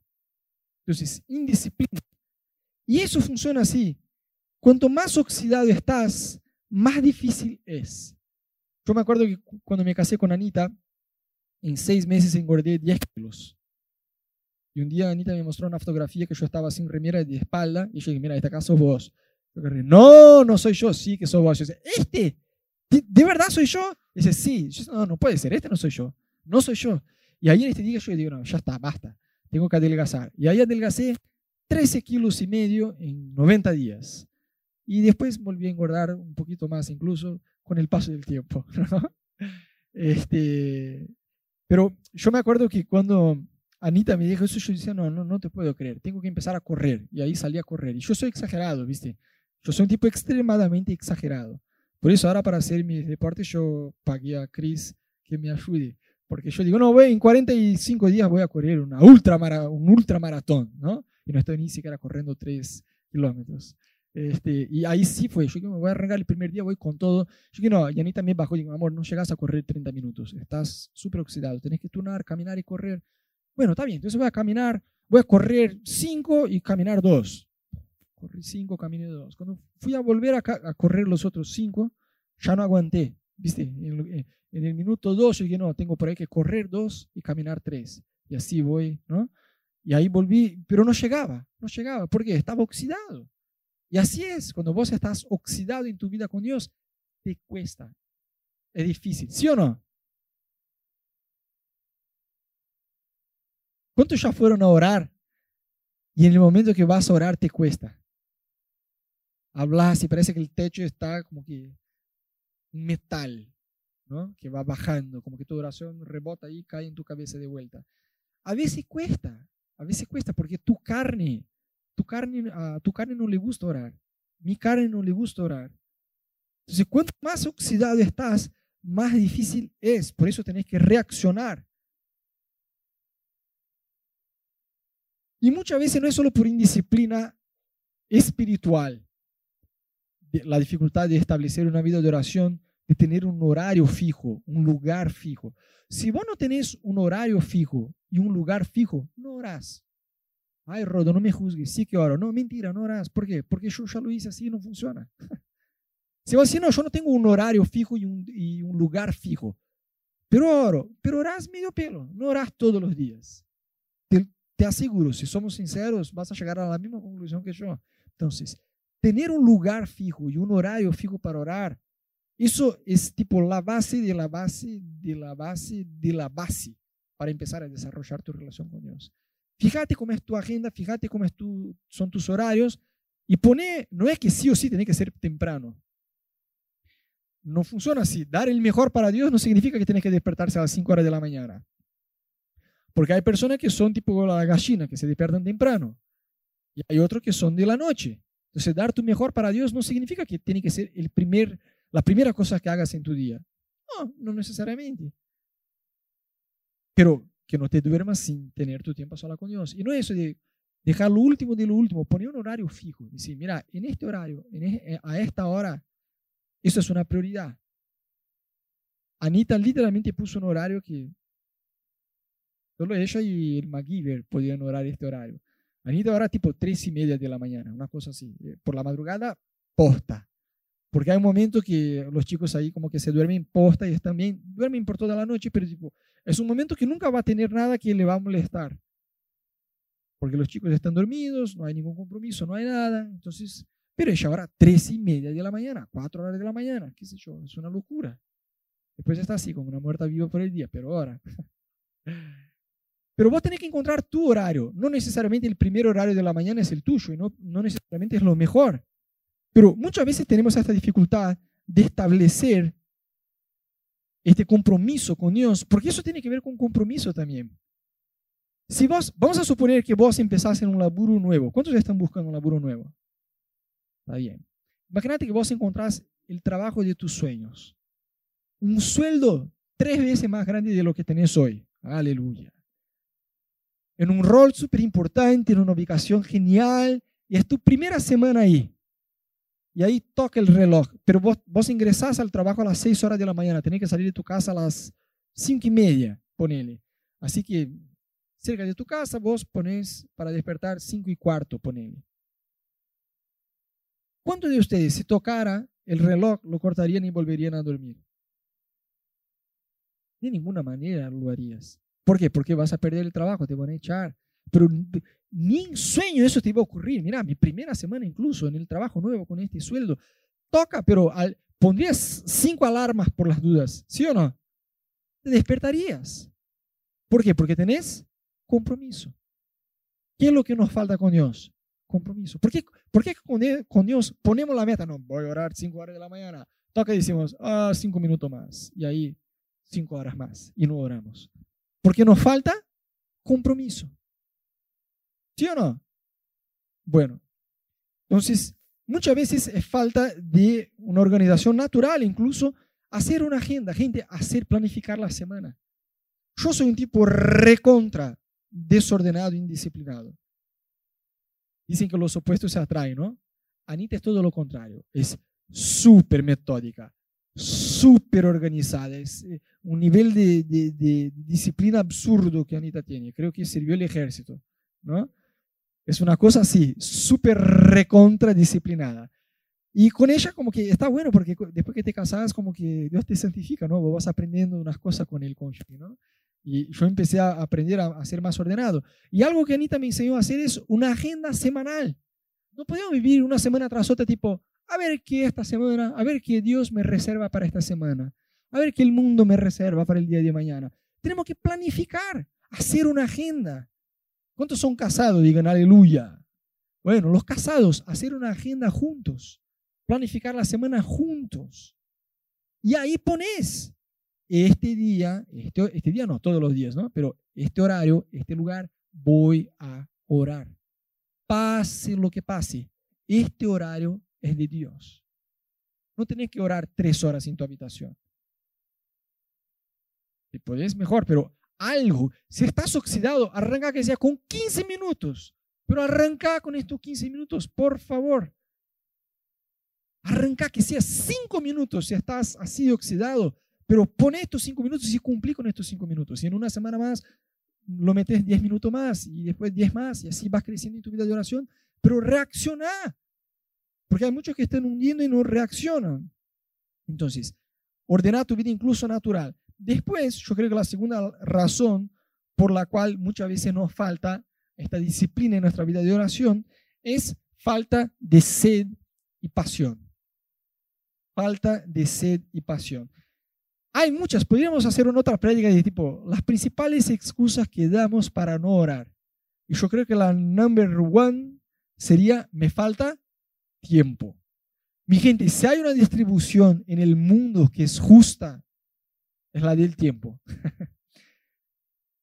Speaker 1: Entonces, indisciplina. Y eso funciona así. Cuanto más oxidado estás, más difícil es. Yo me acuerdo que cuando me casé con Anita, en seis meses engordé 10 kilos. Y un día Anita me mostró una fotografía que yo estaba sin remera de espalda y yo dije, mira, este acá sos vos. no, no soy yo, sí que sos vos. Yo dije, ¿este? ¿De, verdad soy yo? Y dice, sí. Yo, no, no puede ser, este no soy yo. No soy yo. Y ahí en este día yo digo, no, ya está, basta. Tengo que adelgazar. Y ahí adelgacé 13 kilos y medio en 90 días. Y después volví a engordar un poquito más incluso con el paso del tiempo. (laughs) Este, pero yo me acuerdo que cuando Anita me dijo eso, yo decía, no, no, no te puedo creer, tengo que empezar a correr. Y ahí salí a correr. Y yo soy exagerado, ¿viste? Yo soy un tipo extremadamente exagerado. Por eso ahora para hacer mis deportes yo pagué a Chris que me ayude. Porque yo digo, no, voy, en 45 días voy a correr una ultramara, un ultramaratón, ¿no? Y no estoy ni siquiera corriendo 3 kilómetros. Este, y ahí sí fue, yo me voy a arrancar el primer día, voy con todo. Yo que no, y Anita me bajó digo, amor, no llegas a correr 30 minutos, estás súper oxidado, tenés que turnar, caminar y correr. Bueno, está bien, entonces voy a caminar, voy a correr 5 y caminar 2. Corrí 5, caminé 2. Cuando fui a volver a, a correr los otros 5, ya no aguanté, ¿viste? En, en el minuto 2 yo dije, no, tengo por ahí que correr 2 y caminar 3. Y así voy, ¿no? Y ahí volví, pero no llegaba, no llegaba, porque estaba oxidado. Y así es, cuando vos estás oxidado en tu vida con Dios, te cuesta. Es difícil, ¿sí o no? ¿Cuántos ya fueron a orar y en el momento que vas a orar te cuesta? Hablas y parece que el techo está como que metal, ¿no? Que va bajando, como que tu oración rebota y cae en tu cabeza de vuelta. A veces cuesta, a veces cuesta porque tu carne tu carne, a tu carne no le gusta orar. Mi carne no le gusta orar. Entonces, cuanto más oxidado estás, más difícil es. Por eso tenés que reaccionar. Y muchas veces no es solo por indisciplina espiritual. La dificultad de establecer una vida de oración, de tener un horario fijo, un lugar fijo. Si vos no tenés un horario fijo y un lugar fijo, no orás. Ay, Rodo, no me juzgues, sí que oro. No, mentira, no orás. ¿Por qué? Porque yo ya lo hice así y no funciona. (laughs) si vos decís, no, yo no tengo un horario fijo y un, y un lugar fijo, pero oro, pero orás medio pelo, no orás todos los días. Te, te aseguro, si somos sinceros, vas a llegar a la misma conclusión que yo. Entonces, tener un lugar fijo y un horario fijo para orar eso es tipo la base de la base de la base de la base para empezar a desarrollar tu relación con Dios. Fíjate cómo es tu agenda, fíjate cómo son tus horarios y pone, no es que sí o sí tiene que ser temprano. No funciona así. Dar el mejor para Dios no significa que tienes que despertarse a las 5 horas de la mañana. Porque hay personas que son tipo la gallina, que se despiertan temprano. Y hay otros que son de la noche. Entonces, dar tu mejor para Dios no significa que tiene que ser el primer la primera cosa que hagas en tu día. No, no necesariamente. Pero que no te duermas sin tener tu tiempo sola con Dios. Y no es eso de dejar lo último de lo último, poner un horario fijo. Decir, mira, en este horario, en a esta hora, eso es una prioridad. Anita literalmente puso un horario que solo ella y el MacGyver podían orar este horario. Anita ahora tipo tres y media de la mañana, una cosa así. Eh, por la madrugada, posta. Porque hay un momento que los chicos ahí como que se duermen posta y están bien, duermen por toda la noche, pero tipo, es un momento que nunca va a tener nada que le va a molestar. Porque los chicos están dormidos, no hay ningún compromiso, no hay nada. Entonces, pero es ahora tres y media de la mañana, cuatro horas de la mañana, qué sé yo, es una locura. Después está así, como una muerta viva por el día, pero ahora. (laughs) Pero vos tenés que encontrar tu horario. No necesariamente el primer horario de la mañana es el tuyo y no, no necesariamente es lo mejor. Pero muchas veces tenemos esta dificultad de establecer este compromiso con Dios, porque eso tiene que ver con compromiso también. Si vos, vamos a suponer que vos empezás en un laburo nuevo. ¿Cuántos están buscando un laburo nuevo? Está bien. Imagínate que vos encontrás el trabajo de tus sueños. Un sueldo tres veces más grande de lo que tenés hoy. Aleluya. En un rol súper importante, en una ubicación genial, y es tu primera semana ahí y ahí toca el reloj, pero vos, vos ingresás al trabajo a las 6 horas de la mañana, tenés que salir de tu casa a las 5 y media, ponele. Así que cerca de tu casa vos pones para despertar 5 y cuarto, ponele. ¿Cuántos de ustedes, si tocara el reloj, lo cortarían y volverían a dormir? De ninguna manera lo harías. ¿Por qué? Porque vas a perder el trabajo, te van a echar. Pero ni en sueño eso te iba a ocurrir. Mira, mi primera semana incluso en el trabajo nuevo con este sueldo, toca, pero al, pondrías cinco alarmas por las dudas, ¿sí o no? Te despertarías. ¿Por qué? Porque tenés compromiso. ¿Qué es lo que nos falta con Dios? Compromiso. ¿Por qué, por qué con Dios ponemos la meta? No, voy a orar cinco horas de la mañana. Toca y decimos, ah, cinco minutos más. Y ahí, cinco horas más. Y no oramos. Porque nos falta compromiso. ¿Sí o no? Bueno, entonces muchas veces es falta de una organización natural, incluso hacer una agenda, gente, hacer planificar la semana. Yo soy un tipo recontra desordenado, indisciplinado. Dicen que los opuestos se atraen, ¿no? Anita es todo lo contrario, es súper metódica, súper organizada, es eh, un nivel de, disciplina absurdo que Anita tiene. Creo que sirvió el ejército, ¿no? Es una cosa así, súper recontra disciplinada. Y con ella como que está bueno porque después que te casas como que Dios te santifica, ¿no? Vos vas aprendiendo unas cosas con el cónyuge, ¿no? Y yo empecé a aprender a, ser más ordenado. Y algo que Anita me enseñó a hacer es una agenda semanal. No podemos vivir una semana tras otra tipo, a ver qué esta semana, a ver qué Dios me reserva para esta semana, a ver qué el mundo me reserva para el día de mañana. Tenemos que planificar, hacer una agenda. ¿Cuántos son casados? Digan aleluya. Bueno, los casados, hacer una agenda juntos, planificar la semana juntos. Y ahí pones este día, este, este día no, todos los días, ¿no? Pero este horario, este lugar, voy a orar. Pase lo que pase, este horario es de Dios. No tenés que orar tres horas en tu habitación. Si podés, mejor, pero algo. Si estás oxidado, arranca que sea con 15 minutos. Pero arranca con estos 15 minutos, por favor. Arranca que sea cinco minutos si estás así oxidado, pero pone estos cinco minutos y cumplí con estos cinco minutos. Y en una semana más lo metes diez minutos más y después diez más y así vas creciendo en tu vida de oración. Pero reacciona, porque hay muchos que están hundiendo y no reaccionan. Entonces, ordena tu vida incluso natural. Después, yo creo que la segunda razón por la cual muchas veces nos falta esta disciplina en nuestra vida de oración es falta de sed y pasión. Falta de sed y pasión. Hay muchas, podríamos hacer una otra prédica de tipo, las principales excusas que damos para no orar. Y yo creo que la number one sería, me falta tiempo. Mi gente, si hay una distribución en el mundo que es justa, es la del tiempo. (laughs)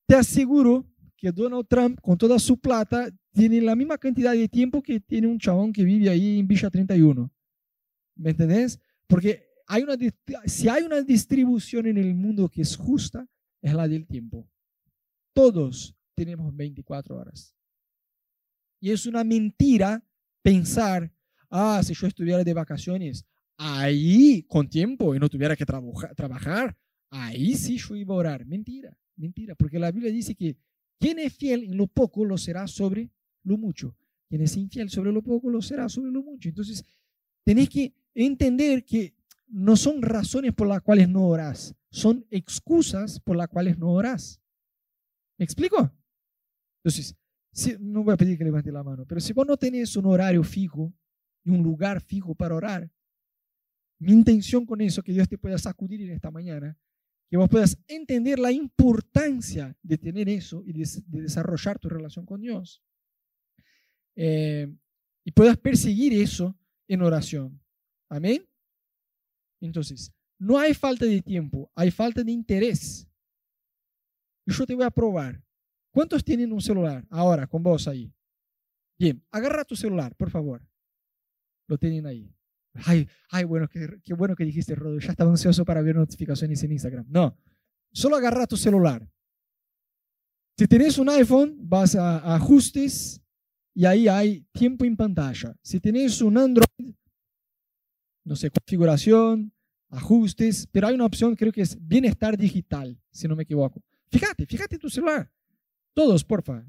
Speaker 1: Te aseguro que Donald Trump, con toda su plata, tiene la misma cantidad de tiempo que tiene un chabón que vive ahí en Villa 31. ¿Me entendés? Porque hay una, si hay una distribución en el mundo que es justa, es la del tiempo. Todos tenemos 24 horas. Y es una mentira pensar, ah, si yo estuviera de vacaciones, ahí con tiempo y no tuviera que trabajar, ahí sí yo iba a orar. Mentira, mentira, porque la Biblia dice que quien es fiel en lo poco lo será sobre lo mucho. Quien es infiel sobre lo poco lo será sobre lo mucho. Entonces, tenés que entender que no son razones por las cuales no orás, son excusas por las cuales no orás. ¿Me explico? Entonces, no voy a pedir que levante la mano, pero si vos no tenés un horario fijo y un lugar fijo para orar, mi intención con eso, que Dios te pueda sacudir en esta mañana, que vos puedas entender la importancia de tener eso y de, desarrollar tu relación con Dios. Eh, y puedas perseguir eso en oración. Amén. Entonces, no hay falta de tiempo, hay falta de interés. Y yo te voy a probar. ¿Cuántos tienen un celular ahora con vos ahí? Bien, agarra tu celular, por favor. Lo tienen ahí. Ay, ay bueno, qué, qué bueno que dijiste, Rodo. Ya estaba ansioso para ver notificaciones en Instagram. No, solo agarra tu celular. Si tienes un iPhone, vas a ajustes y ahí hay tiempo en pantalla. Si tienes un Android, no sé, configuración, ajustes, pero hay una opción, creo que es bienestar digital, si no me equivoco. Fíjate, fíjate tu celular. Todos, porfa.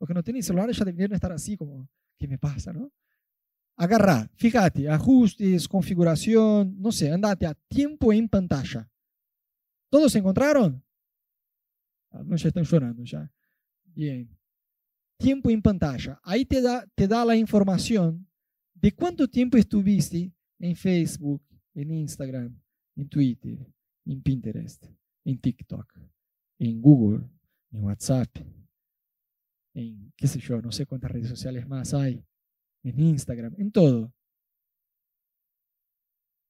Speaker 1: Los que no tienen celular ya deberían estar así como, ¿qué me pasa, no? Agarra, fíjate, ajustes, configuración, no sé, andate a tiempo en pantalla. ¿Todos se encontraron? Algunos ya están llorando ya. Bien. Tiempo en pantalla. Ahí te da, te da la información de cuánto tiempo estuviste en Facebook, en Instagram, en Twitter, en Pinterest, en TikTok, en Google, en WhatsApp, en qué sé yo, no sé cuántas redes sociales más hay, en Instagram, en todo.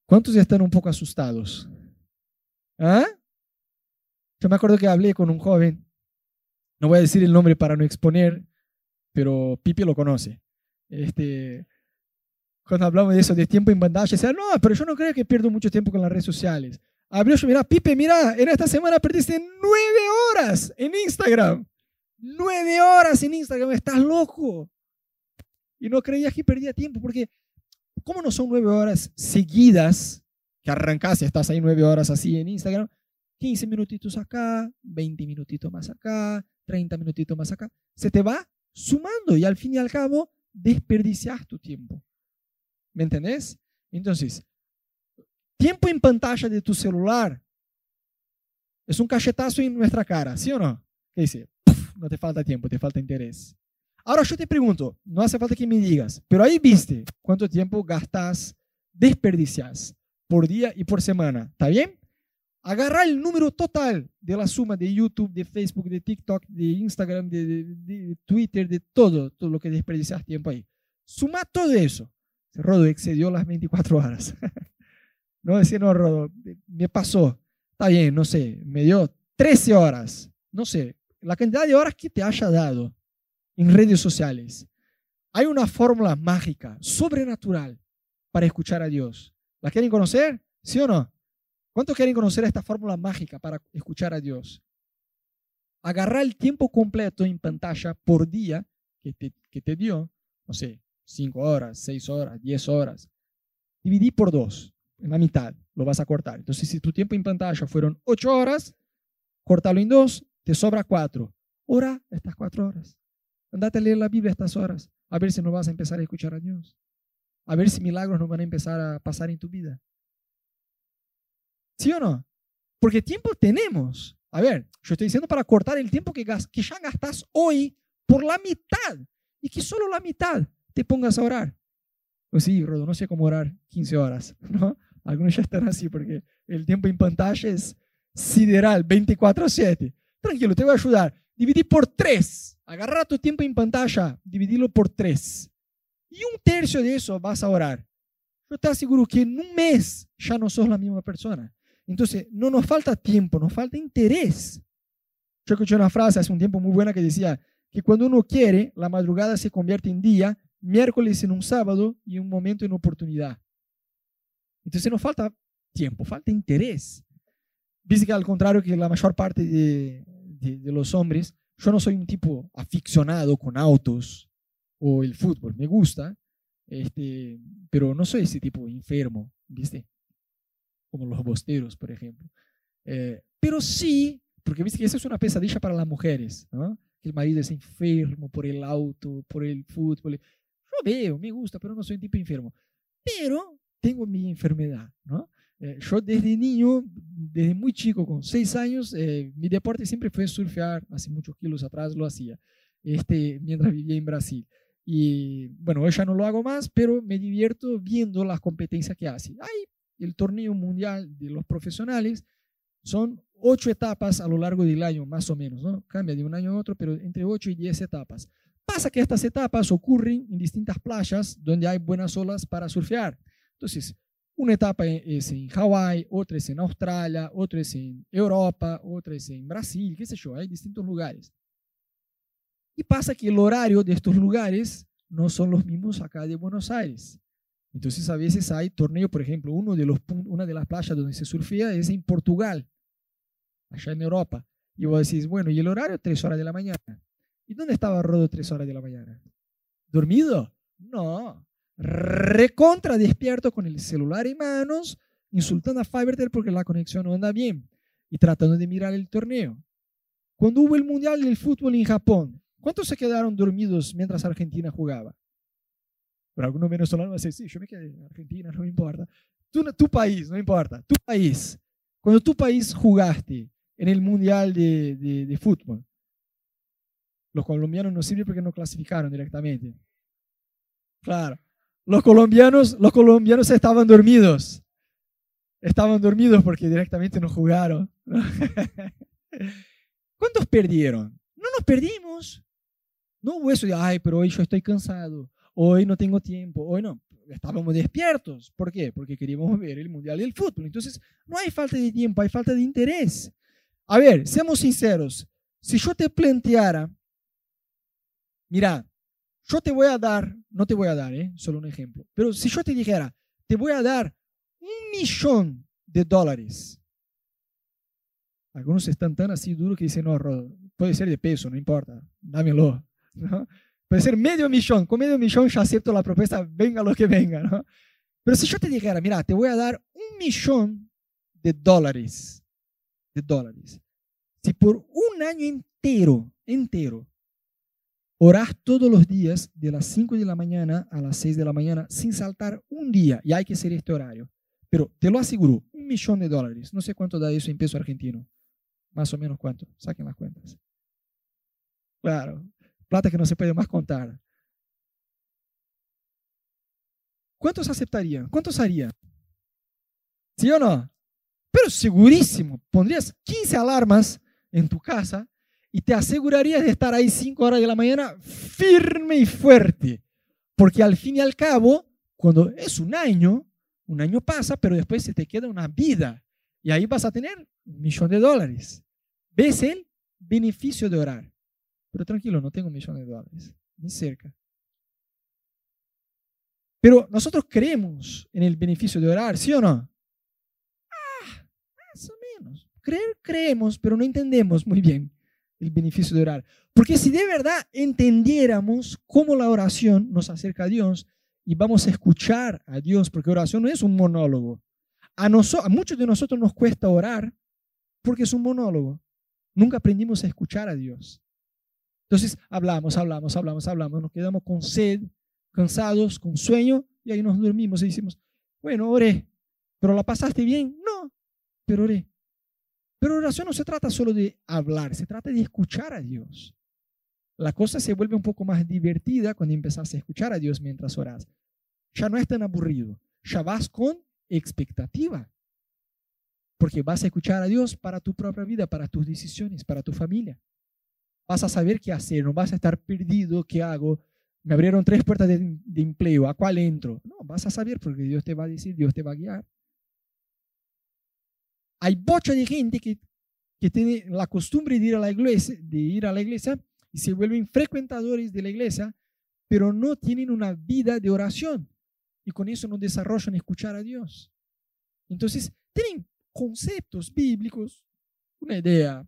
Speaker 1: ¿Cuántos ya están un poco asustados? ¿Ah? Yo me acuerdo que hablé con un joven, no voy a decir el nombre para no exponer, pero Pipi lo conoce. Este, cuando hablamos de eso, de tiempo en pantalla, decía, no, pero yo no creo que pierdo mucho tiempo con las redes sociales. Abrió yo, mira, Pipe, mira, en esta semana perdiste nueve horas en Instagram. Nueve horas en Instagram, estás loco. Y no creías que perdía tiempo, porque ¿cómo no son nueve horas seguidas que arrancas y estás ahí nueve horas así en Instagram? 15 minutitos acá, 20 minutitos más acá, 30 minutitos más acá. Se te va sumando y al fin y al cabo desperdicias tu tiempo. ¿Me entendés? Entonces, tiempo en pantalla de tu celular es un cachetazo en nuestra cara, ¿sí o no? ¿Qué dice? no te falta tiempo, te falta interés. Ahora yo te pregunto, no hace falta que me digas, pero ahí viste cuánto tiempo gastas, desperdicias por día y por semana, ¿está bien? Agarra el número total de la suma de YouTube, de Facebook, de TikTok, de Instagram, de, de Twitter, de todo, todo lo que desperdicias tiempo ahí. Suma todo eso. Rodo excedió las 24 horas. (laughs) no decía, no, Rodo, me pasó. Está bien, no sé, me dio 13 horas. No sé, la cantidad de horas que te haya dado en redes sociales. Hay una fórmula mágica, sobrenatural, para escuchar a Dios. ¿La quieren conocer? ¿Sí o no? ¿Cuántos quieren conocer esta fórmula mágica para escuchar a Dios? Agarrar el tiempo completo en pantalla por día que te, que te dio, no sé, 5 horas, 6 horas, 10 horas. dividí por dos, en la mitad, lo vas a cortar. Entonces, si tu tiempo en pantalla fueron ocho horas, cortalo en dos, te sobra cuatro. Ora estas cuatro horas. Andate a leer la Biblia estas horas, a ver si no vas a empezar a escuchar a Dios. A ver si milagros no van a empezar a pasar en tu vida. ¿Sí o no? Porque tiempo tenemos. A ver, yo estoy diciendo para cortar el tiempo que, que ya gastas hoy por la mitad y que solo la mitad te pongas a orar. Pues sí, Rodo, no sé cómo orar 15 horas, (laughs) ¿no? Algunos ya están así porque el tiempo en pantalla es sideral, 24-7. Tranquilo, te voy a ayudar. Dividí por tres Agarra tu tiempo en pantalla, dividirlo por tres. Y un tercio de eso vas a orar. Yo te aseguro que en un mes ya no sos la misma persona. Entonces, no nos falta tiempo, nos falta interés. Yo escuché una frase hace un tiempo muy buena que decía que cuando uno quiere, la madrugada se convierte en día, miércoles en un sábado y un momento en oportunidad. Entonces, nos falta tiempo, falta interés. Dice que al contrario que la mayor parte de, de los hombres, yo no soy un tipo aficionado con autos o el fútbol, me gusta, este, pero no soy ese tipo enfermo, ¿viste? Como los bosteros, por ejemplo. Eh, pero sí, porque viste que esa es una pesadilla para las mujeres, ¿no? Que el marido es enfermo por el auto, por el fútbol. Yo veo, me gusta, pero no soy un tipo enfermo. Pero tengo mi enfermedad, ¿no? Eh, yo desde niño, desde muy chico, con seis años, eh, mi deporte siempre fue surfear, hace muchos kilos atrás lo hacía, este, mientras vivía en Brasil. Y bueno, hoy ya no lo hago más, pero me divierto viendo las competencias que hace. Hay el torneo mundial de los profesionales, son ocho etapas a lo largo del año, más o menos, ¿no? Cambia de un año a otro, pero entre ocho y diez etapas. Pasa que estas etapas ocurren en distintas playas donde hay buenas olas para surfear. Entonces, una etapa es en Hawái, otra es en Australia, otra es en Europa, otra es en Brasil, qué sé yo, hay distintos lugares. Y pasa que el horario de estos lugares no son los mismos acá de Buenos Aires. Entonces a veces hay torneo, por ejemplo, uno de los, una de las playas donde se surfea es en Portugal, allá en Europa. Y vos decís, bueno, ¿y el horario? Tres horas de la mañana. ¿Y dónde estaba Rodo tres horas de la mañana? ¿Dormido? No, recontra despierto con el celular en manos, insultando a Fivertel porque la conexión no anda bien y tratando de mirar el torneo. Cuando hubo el Mundial del Fútbol en Japón, ¿cuántos se quedaron dormidos mientras Argentina jugaba? Pero algunos venezolanos van a decir, sí, yo me quedé en Argentina, no me importa. tu país, no importa, tu país. Cuando tu país jugaste en el Mundial de, de, de Fútbol, los colombianos no sirven porque no clasificaron directamente. Claro. Los colombianos, los colombianos estaban dormidos. Estaban dormidos porque directamente no jugaron. (laughs) ¿Cuántos perdieron? No nos perdimos. No hubo eso de, ay, pero hoy yo estoy cansado. Hoy no tengo tiempo. Hoy no. Estábamos despiertos. ¿Por qué? Porque queríamos ver el Mundial del Fútbol. Entonces, no hay falta de tiempo, hay falta de interés. A ver, seamos sinceros. Si yo te planteara, mira, yo te voy a dar, no te voy a dar, ¿eh? solo un ejemplo, pero si yo te dijera, te voy a dar un millón de dólares, algunos están tan así duros que dicen, no, puede ser de peso, no importa, dámelo. (laughs) ¿no? Puede ser medio millón, con medio millón ya acepto la propuesta, venga lo que venga. ¿no? Pero si yo te dijera, mira, te voy a dar un millón de dólares, de dólares, si por un año entero, entero, Orar todos los días de las 5 de la mañana a las 6 de la mañana sin saltar un día. Y hay que ser este horario. Pero te lo aseguro, un millón de dólares. No sé cuánto da eso en peso argentino. Más o menos cuánto. Saquen las cuentas. Claro, plata que no se puede más contar. ¿Cuántos aceptarían? ¿Cuántos harían? ¿Sí o no? Pero segurísimo, pondrías 15 alarmas en tu casa y te asegurarías de estar ahí 5 horas de la mañana firme y fuerte. Porque al fin y al cabo, cuando es un año, un año pasa, pero después se te queda una vida. Y ahí vas a tener un millón de dólares. ¿Ves el beneficio de orar? Pero tranquilo, no tengo un millón de dólares, ni cerca. Pero nosotros creemos en el beneficio de orar, ¿sí o no? Ah, más o menos. Creer, creemos, pero no entendemos muy bien el beneficio de orar. Porque si de verdad entendiéramos cómo la oración nos acerca a Dios y vamos a escuchar a Dios, porque oración no es un monólogo. A, a muchos de nosotros nos cuesta orar porque es un monólogo. Nunca aprendimos a escuchar a Dios. Entonces hablamos, hablamos, hablamos, hablamos, nos quedamos con sed, cansados, con sueño, y ahí nos dormimos y decimos, bueno, oré, pero ¿la pasaste bien? No, pero oré. Pero oración no se trata solo de hablar, se trata de escuchar a Dios. La cosa se vuelve un poco más divertida cuando empezás a escuchar a Dios mientras oras. Ya no es tan aburrido, ya vas con expectativa. Porque vas a escuchar a Dios para tu propia vida, para tus decisiones, para tu familia. Vas a saber qué hacer, no vas a estar perdido, qué hago. Me abrieron tres puertas de, empleo, ¿a cuál entro? No, vas a saber porque Dios te va a decir, Dios te va a guiar. Hay bocha de gente que, que tiene la costumbre de ir a la iglesia, de ir a la iglesia y se vuelven frecuentadores de la iglesia, pero no tienen una vida de oración y con eso no desarrollan escuchar a Dios. Entonces, tienen conceptos bíblicos, una idea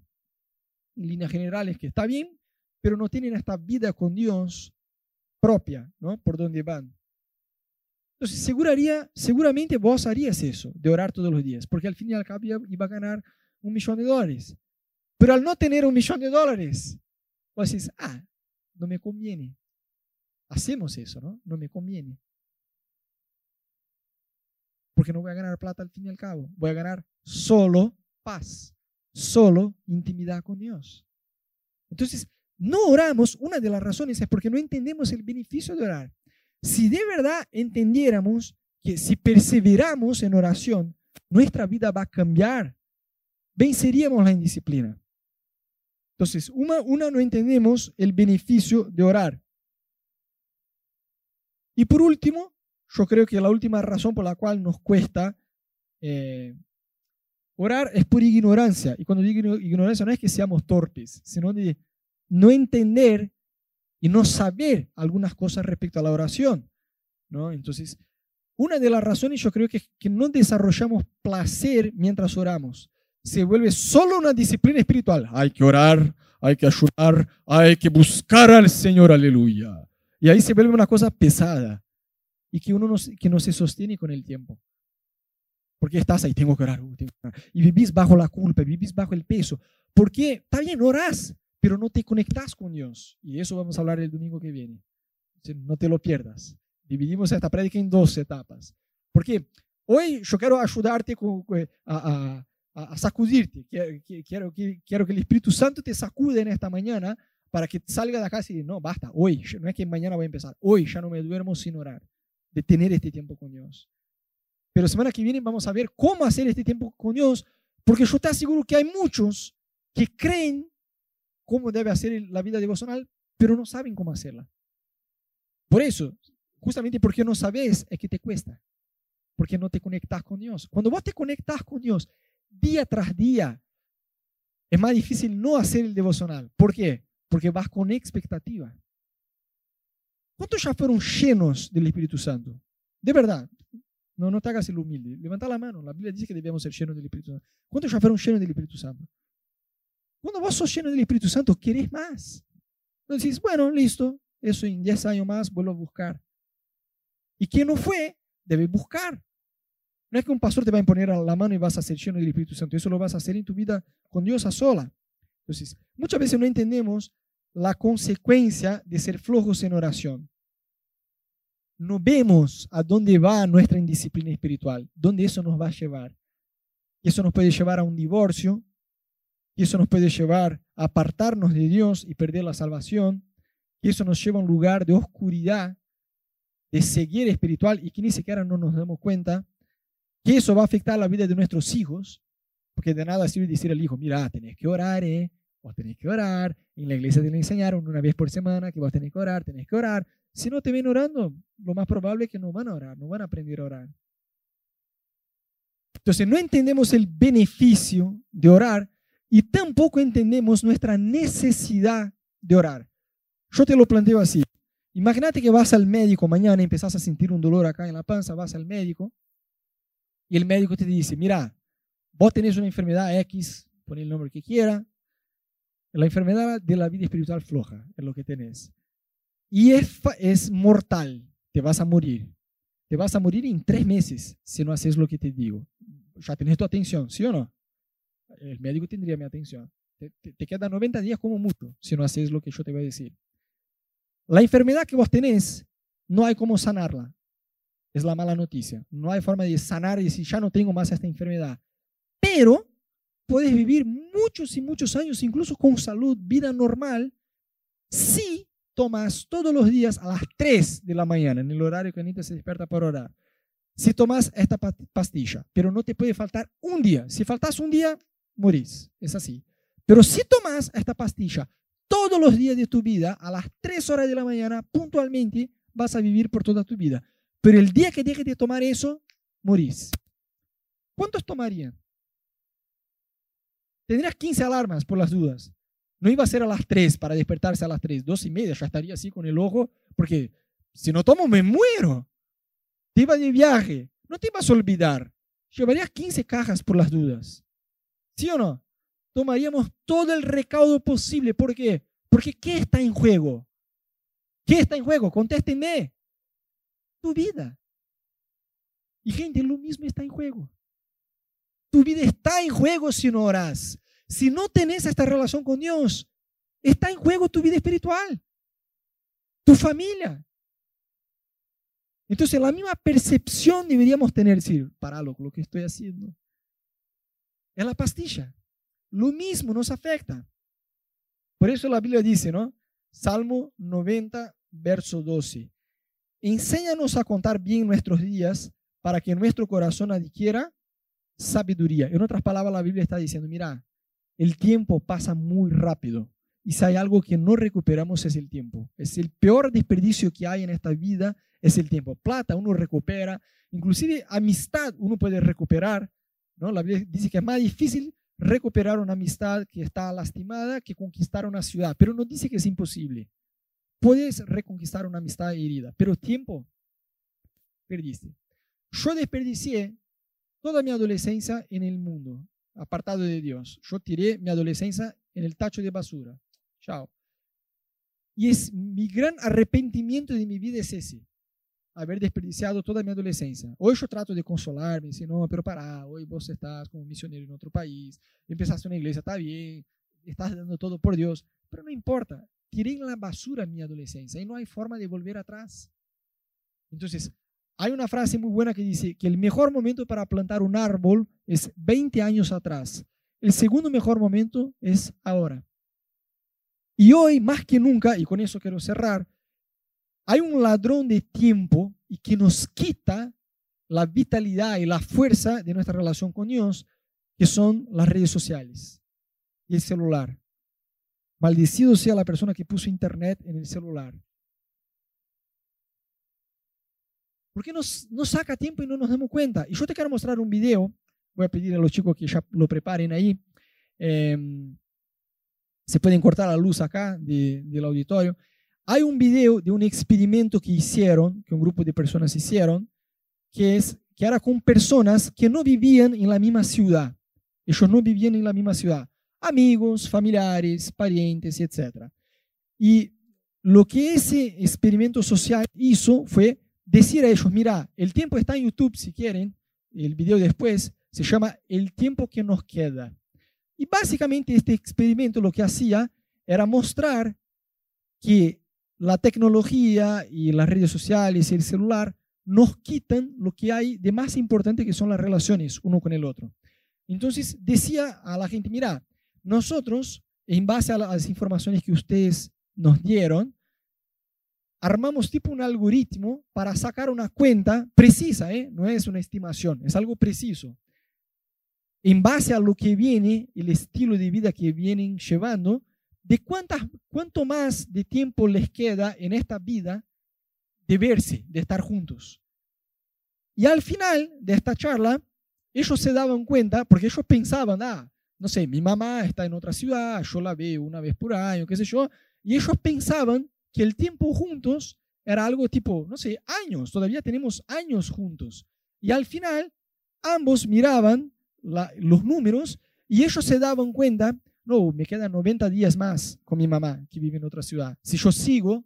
Speaker 1: en líneas generales que está bien, pero no tienen esta vida con Dios propia, ¿no? Por donde van. Entonces, seguraría, seguramente vos harías eso, de orar todos los días, porque al fin y al cabo iba a ganar un millón de dólares. Pero al no tener un millón de dólares, vos decís, ah, no me conviene. Hacemos eso, ¿no? No me conviene. Porque no voy a ganar plata al fin y al cabo. Voy a ganar solo paz, solo intimidad con Dios. Entonces, no oramos, una de las razones es porque no entendemos el beneficio de orar. Si de verdad entendiéramos que si perseveramos en oración, nuestra vida va a cambiar, venceríamos la indisciplina. Entonces, una, una no entendemos el beneficio de orar. Y por último, yo creo que la última razón por la cual nos cuesta eh, orar es por ignorancia. Y cuando digo ignorancia no es que seamos torpes, sino de no entender y no saber algunas cosas respecto a la oración. ¿no? Entonces, una de las razones yo creo que es que no desarrollamos placer mientras oramos. Se vuelve solo una disciplina espiritual. Hay que orar, hay que ayudar, hay que buscar al Señor, aleluya. Y ahí se vuelve una cosa pesada y que uno no, que no se sostiene con el tiempo. Porque estás ahí, tengo que orar, uh, y vivís bajo la culpa, vivís bajo el peso. Porque está bien, orás, pero no te conectas con Dios. Y eso vamos a hablar el domingo que viene. No te lo pierdas. Dividimos esta prédica en dos etapas. Porque hoy yo quiero ayudarte a, a, sacudirte. Quiero, quiero, quiero que el Espíritu Santo te sacude en esta mañana para que salga de acá y diga, no, basta, hoy, no es que mañana voy a empezar, hoy ya no me duermo sin orar, de tener este tiempo con Dios. Pero semana que viene vamos a ver cómo hacer este tiempo con Dios, porque yo te aseguro que hay muchos que creen cómo debe hacer la vida devocional, pero no saben cómo hacerla. Por eso, justamente porque no sabes, es que te cuesta, porque no te conectas con Dios. Cuando vos te conectas con Dios día tras día, es más difícil no hacer el devocional. ¿Por qué? Porque vas con expectativa. ¿Cuántos ya fueron llenos del Espíritu Santo? De verdad. No, no te hagas el humilde. Levanta la mano. La Biblia dice que debemos ser llenos del Espíritu Santo. ¿Cuántos ya fueron llenos del Espíritu Santo? Cuando vos sos lleno del Espíritu Santo, querés más. Entonces, bueno, listo. Eso en 10 años más vuelvo a buscar. Y quien no fue, debe buscar. No es que un pastor te va a imponer la mano y vas a ser lleno del Espíritu Santo. Eso lo vas a hacer en tu vida con Dios a sola. Entonces, muchas veces no entendemos la consecuencia de ser flojos en oración. No vemos a dónde va nuestra indisciplina espiritual, dónde eso nos va a llevar. Eso nos puede llevar a un divorcio, y eso nos puede llevar a apartarnos de Dios y perder la salvación, y eso nos lleva a un lugar de oscuridad, de ceguera espiritual, y que ni siquiera no nos damos cuenta que eso va a afectar la vida de nuestros hijos, porque de nada sirve decir al hijo, mira, tenés que orar, ¿eh? vos tenés que orar, en la iglesia te lo enseñaron una vez por semana que vos tenés que orar, tenés que orar. Si no te ven orando, lo más probable es que no van a orar, no van a aprender a orar. Entonces no entendemos el beneficio de orar y tampoco entendemos nuestra necesidad de orar. Yo te lo planteo así. Imagínate que vas al médico mañana y empezás a sentir un dolor acá en la panza, vas al médico y el médico te dice, mira, vos tenés una enfermedad X, pon el nombre que quiera, la enfermedad de la vida espiritual floja es lo que tenés. Y es, es mortal. te vas a morir. Te vas a morir en tres meses si no haces lo que te digo. Ya tienes tu atención, ¿sí o no? El médico tendría mi atención. Te, te, quedan 90 días como mucho si no haces lo que yo te voy a decir. La enfermedad que vos tenés, no hay cómo sanarla. Es la mala noticia. No hay forma de sanar y decir, ya no tengo más esta enfermedad. Pero puedes vivir muchos y muchos años, incluso con salud, vida normal, si tomas todos los días a las 3 de la mañana, en el horario que Anita se despierta para orar. Si tomas esta pastilla, pero no te puede faltar un día. Si faltas un día, morís. Es así. Pero si tomas esta pastilla todos los días de tu vida, a las 3 horas de la mañana, puntualmente, vas a vivir por toda tu vida. Pero el día que dejes de tomar eso, morís. ¿Cuántos tomarían? Tendrías 15 alarmas por las dudas. No iba a ser a las 3 para despertarse a las 3, dos y media, ya estaría así con el ojo, porque si no tomo me muero. Te iba de viaje, no te ibas a olvidar. Llevarías 15 cajas por las dudas. ¿Sí o no? Tomaríamos todo el recaudo posible. ¿Por qué? Porque ¿qué está en juego? ¿Qué está en juego? Contéstenme. Tu vida. Y gente, lo mismo está en juego. Tu vida está en juego si no oras. Si no tenés esta relación con Dios, está en juego tu vida espiritual, tu familia. Entonces, la misma percepción deberíamos tener, decir, para lo, lo que estoy haciendo. Es la pastilla. Lo mismo nos afecta. Por eso la Biblia dice, ¿no? Salmo 90, verso 12. Enséñanos a contar bien nuestros días para que nuestro corazón adquiera sabiduría. En otras palabras, la Biblia está diciendo, mira, el tiempo pasa muy rápido. Y si hay algo que no recuperamos es el tiempo. Es el peor desperdicio que hay en esta vida, es el tiempo. Plata uno recupera, inclusive amistad uno puede recuperar. ¿No? La Biblia dice que es más difícil recuperar una amistad que está lastimada que conquistar una ciudad, pero no dice que es imposible. Puedes reconquistar una amistad herida, pero tiempo perdiste. Yo desperdicié toda mi adolescencia en el mundo, apartado de Dios. Yo tiré mi adolescencia en el tacho de basura. Chao. Y es mi gran arrepentimiento de mi vida es ese, haber desperdiciado toda mi adolescencia. Hoy yo trato de consolarme, no, pero para, hoy vos estás como misionero en otro país, empezaste una iglesia, está bien, estás dando todo por Dios, pero no importa, tiré en la basura mi adolescencia y no hay forma de volver atrás. Entonces, hay una frase muy buena que dice que el mejor momento para plantar un árbol es 20 años atrás. El segundo mejor momento es ahora. Y hoy, más que nunca, y con eso quiero cerrar, hay un ladrón de tiempo y que nos quita la vitalidad y la fuerza de nuestra relación con Dios, que son las redes sociales y el celular. Maldecido sea la persona que puso internet en el celular. ¿Por qué nos, saca tiempo y no nos damos cuenta? Y yo te quiero mostrar un video. Voy a pedir a los chicos que ya lo preparen ahí. Em, se pueden cortar la luz acá del auditorio. Hay un video de un experimento que hicieron, que un grupo de personas hicieron, que, es, que era con personas que no vivían en la misma ciudad. Ellos no vivían en la misma ciudad. Amigos, familiares, parientes, etc. Y lo que ese experimento social hizo fue decir a ellos, mira, el tiempo está en YouTube si quieren, el video después se llama El tiempo que nos queda. Y básicamente este experimento lo que hacía era mostrar que la tecnología y las redes sociales y el celular nos quitan lo que hay de más importante que son las relaciones uno con el otro. Entonces decía a la gente, mira, nosotros, en base a las informaciones que ustedes nos dieron, armamos tipo un algoritmo para sacar una cuenta precisa, ¿eh? no es una estimación, es algo preciso. En base a lo que viene, el estilo de vida que vienen llevando, de cuántas, cuánto más de tiempo les queda en esta vida de verse, de estar juntos. Y al final de esta charla, ellos se daban cuenta, porque ellos pensaban, ah, no sé, mi mamá está en otra ciudad, yo la veo una vez por año, qué sé yo, y ellos pensaban que el tiempo juntos era algo tipo, no sé, años, todavía tenemos años juntos. Y al final, ambos miraban los números y ellos se daban cuenta, no, me quedan 90 días más con mi mamá que vive en otra ciudad. Si yo sigo,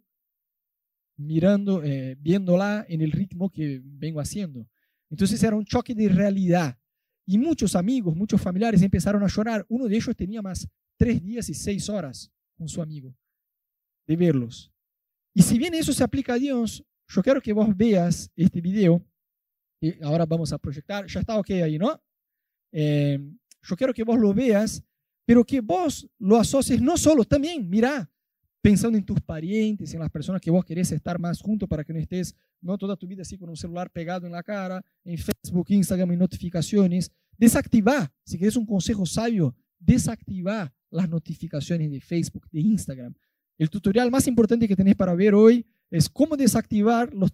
Speaker 1: mirando, eh, viéndola en el ritmo que vengo haciendo. Entonces era un choque de realidad. Y muchos amigos, muchos familiares empezaron a llorar. Uno de ellos tenía más tres días y seis horas con su amigo de verlos. Y si bien eso se aplica a Dios, yo quiero que vos veas este video. Y ahora vamos a proyectar. Ya está ok ahí, ¿no? Eh, yo quiero que vos lo veas, pero que vos lo asocies no solo, también, mira, pensando en tus parientes, en las personas que vos querés estar más juntos para que no estés no toda tu vida así con un celular pegado en la cara, en Facebook, Instagram y notificaciones. Desactivar, si quieres un consejo sabio, desactivar las notificaciones de Facebook, de Instagram. El tutorial más importante que tenés para ver hoy es cómo desactivar los,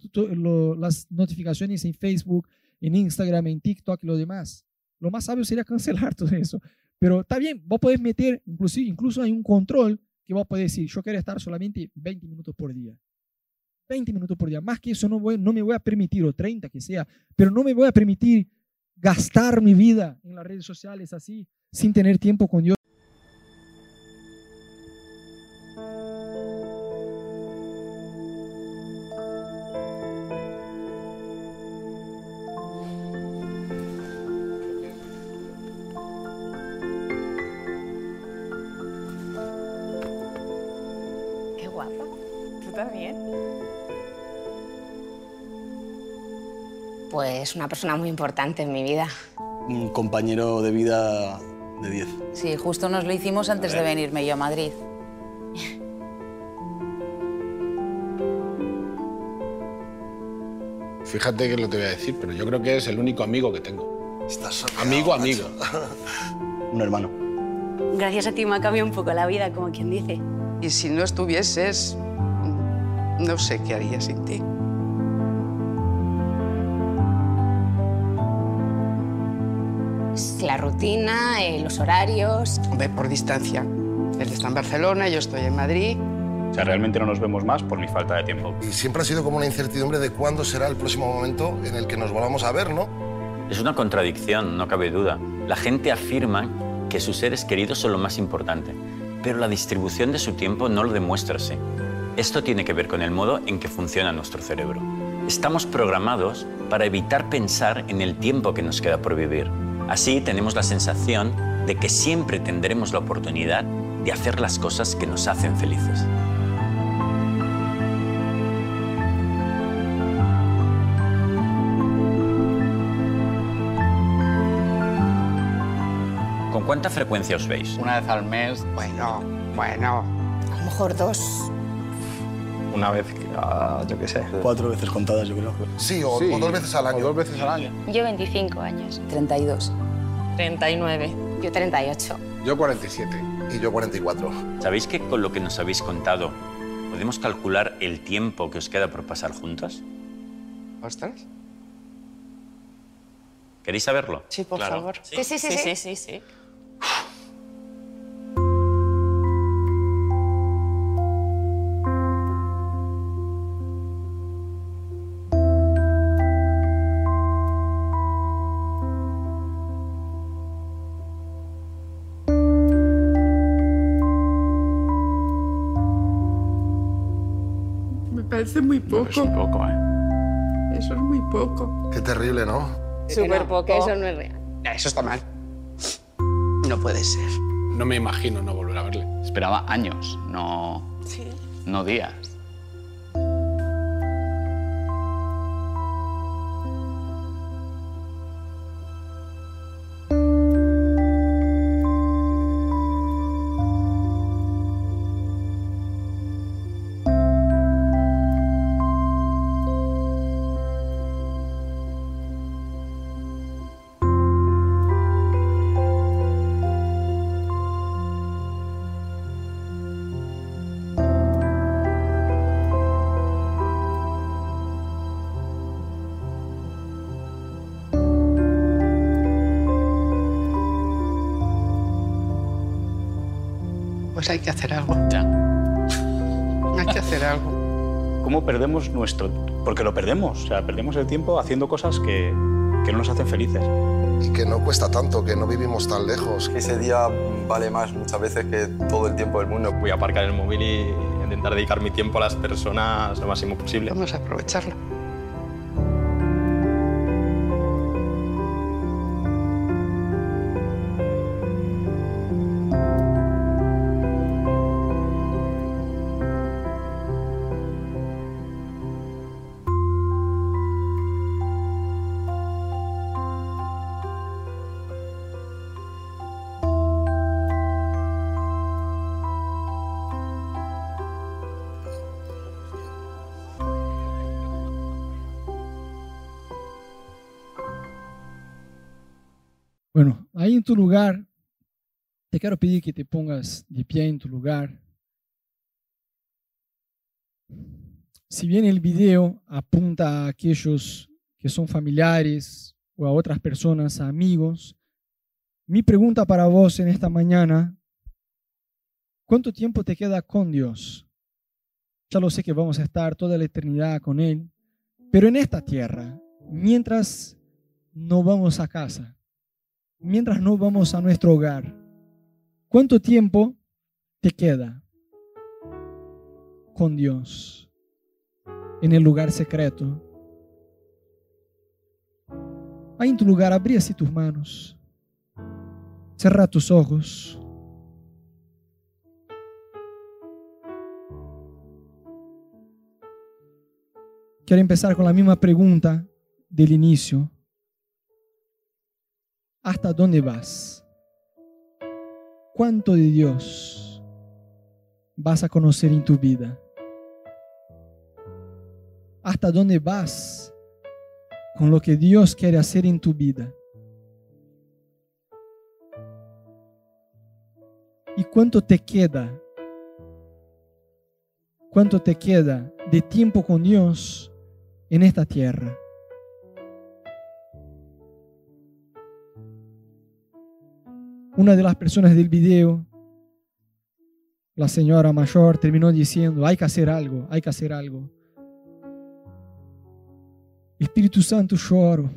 Speaker 1: las notificaciones en Facebook, en Instagram, en TikTok y lo demás. Lo más sabio sería cancelar (laughs) todo eso. Pero está bien, vos podés meter, incluso, incluso hay un control que vos podés decir, yo quiero estar solamente 20 minutos por día. 20 minutos por día. Más que eso no, voy, no me voy a permitir, o 30 que sea, pero no me voy a permitir gastar mi vida en las redes sociales así, sin tener tiempo con Dios.
Speaker 3: Es una persona muy importante en mi vida.
Speaker 4: Un compañero de vida de 10.
Speaker 5: Sí, justo nos lo hicimos antes de venirme yo a Madrid.
Speaker 6: Fíjate que lo te voy a decir, pero yo creo que es el único amigo que tengo.
Speaker 4: Estás
Speaker 6: amigo, amigo. (laughs)
Speaker 4: un hermano.
Speaker 3: Gracias a ti me ha cambiado un poco la vida, como quien dice.
Speaker 7: Y si no estuvieses, no sé qué haría sin ti.
Speaker 3: la rutina, eh, los horarios.
Speaker 7: Ve por distancia. Él está en Barcelona, yo estoy en Madrid.
Speaker 8: O sea, realmente no nos vemos más por mi falta de tiempo.
Speaker 9: Y siempre ha sido como una incertidumbre de cuándo será el próximo momento en el que nos volvamos a ver, ¿no?
Speaker 8: Es una contradicción, no cabe duda. La gente afirma que sus seres queridos son lo más importante, pero la distribución de su tiempo no lo demuestra así. Esto tiene que ver con el modo en que funciona nuestro cerebro. Estamos programados para evitar pensar en el tiempo que nos queda por vivir. Así tenemos la sensación de que siempre tendremos la oportunidad de hacer las cosas que nos hacen felices. ¿Con cuánta frecuencia os veis?
Speaker 6: Una vez al mes.
Speaker 7: Bueno, bueno.
Speaker 3: A lo mejor dos.
Speaker 6: Una vez, yo qué sé.
Speaker 4: Cuatro veces contadas, yo creo.
Speaker 9: Sí, o, dos veces al año.
Speaker 6: O dos veces al año.
Speaker 3: Yo 25 años.
Speaker 5: 32.
Speaker 3: 39. Yo 38.
Speaker 6: Yo 47.
Speaker 9: Y yo 44.
Speaker 8: ¿Sabéis que con lo que nos habéis contado podemos calcular el tiempo que os queda por pasar juntos?
Speaker 7: ¿Ostras?
Speaker 8: ¿Queréis saberlo?
Speaker 7: Sí, por favor.
Speaker 3: sí, sí, sí. sí, sí, sí.
Speaker 7: Parece muy poco.
Speaker 8: es poco, ¿eh?
Speaker 7: Eso es muy poco.
Speaker 9: Qué terrible, ¿no?
Speaker 3: Súper poco. Eso no es real.
Speaker 7: Eso está mal. No puede ser. No me imagino no volver a verle.
Speaker 10: Esperaba años, no, no días.
Speaker 7: Hay que hacer algo. Ya. Hay que hacer algo.
Speaker 10: ¿Cómo perdemos nuestro...? Porque lo perdemos, o sea, perdemos el tiempo haciendo cosas que, que no nos hacen felices.
Speaker 9: Y que no cuesta tanto, que no vivimos tan lejos.
Speaker 11: Ese día vale más muchas veces que todo el tiempo del mundo.
Speaker 12: Voy a aparcar el móvil y
Speaker 11: intentar dedicar mi tiempo a las personas lo máximo posible.
Speaker 12: Vamos a aprovecharlo.
Speaker 1: Tu lugar, te quiero pedir que te pongas de pie en tu lugar. Si bien el video apunta a aquellos que son familiares o a otras personas, a amigos, mi pregunta para vos en esta mañana, ¿cuánto tiempo te queda con Dios? Ya lo sé que vamos a estar toda la eternidad con Él, pero en esta tierra, mientras no vamos a casa, mientras no vamos a nuestro hogar, ¿cuánto tiempo te queda con Dios en el lugar secreto? Ahí en tu lugar, abrí así tus manos. Cerra tus ojos. Quiero empezar con la misma pregunta del inicio. ¿Hasta dónde vas? ¿Cuánto de Dios vas a conocer en tu vida? ¿Hasta dónde vas con lo que Dios quiere hacer en tu vida? ¿Y cuánto te queda? ¿Cuánto te queda de tiempo con Dios en esta tierra? Una de las personas del video, la señora mayor, terminó diciendo, hay que hacer algo, hay que hacer algo. Espíritu Santo, lloro.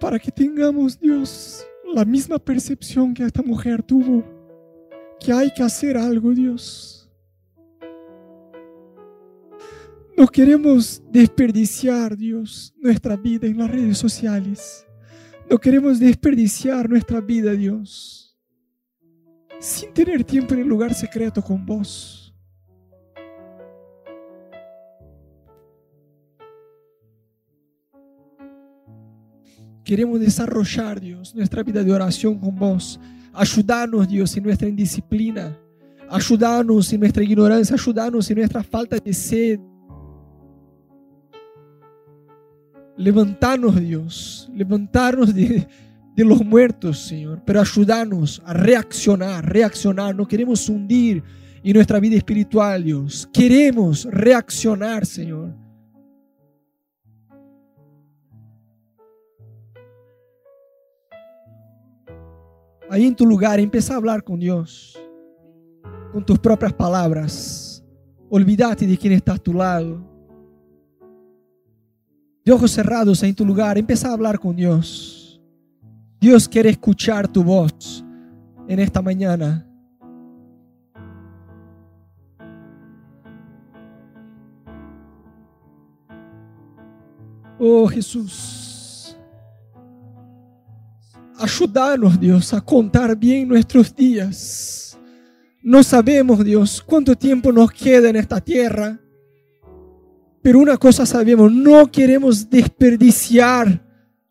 Speaker 1: Para que tengamos, Dios, la misma percepción que esta mujer tuvo, que hay que hacer algo, Dios. No queremos desperdiciar, Dios, nuestra vida en las redes sociales. No queremos desperdiciar nuestra vida, Dios, sin tener tiempo en el lugar secreto con vos. Queremos desarrollar, Dios, nuestra vida de oración con vos. Ayudarnos, Dios, en nuestra indisciplina. Ayudarnos en nuestra ignorancia. Ayudarnos en nuestra falta de sed. Levantarnos, Dios, levantarnos de, los muertos, Señor, pero ayudarnos a reaccionar, reaccionar. No queremos hundir en nuestra vida espiritual, Dios. Queremos reaccionar, Señor. Ahí en tu lugar, empieza a hablar con Dios, con tus propias palabras. Olvídate de quien está a tu lado de ojos cerrados en tu lugar, empieza a hablar con Dios. Dios quiere escuchar tu voz en esta mañana. Oh Jesús, ayúdanos Dios a contar bien nuestros días. No sabemos Dios cuánto tiempo nos queda en esta tierra. Pero una cosa sabemos, no queremos desperdiciar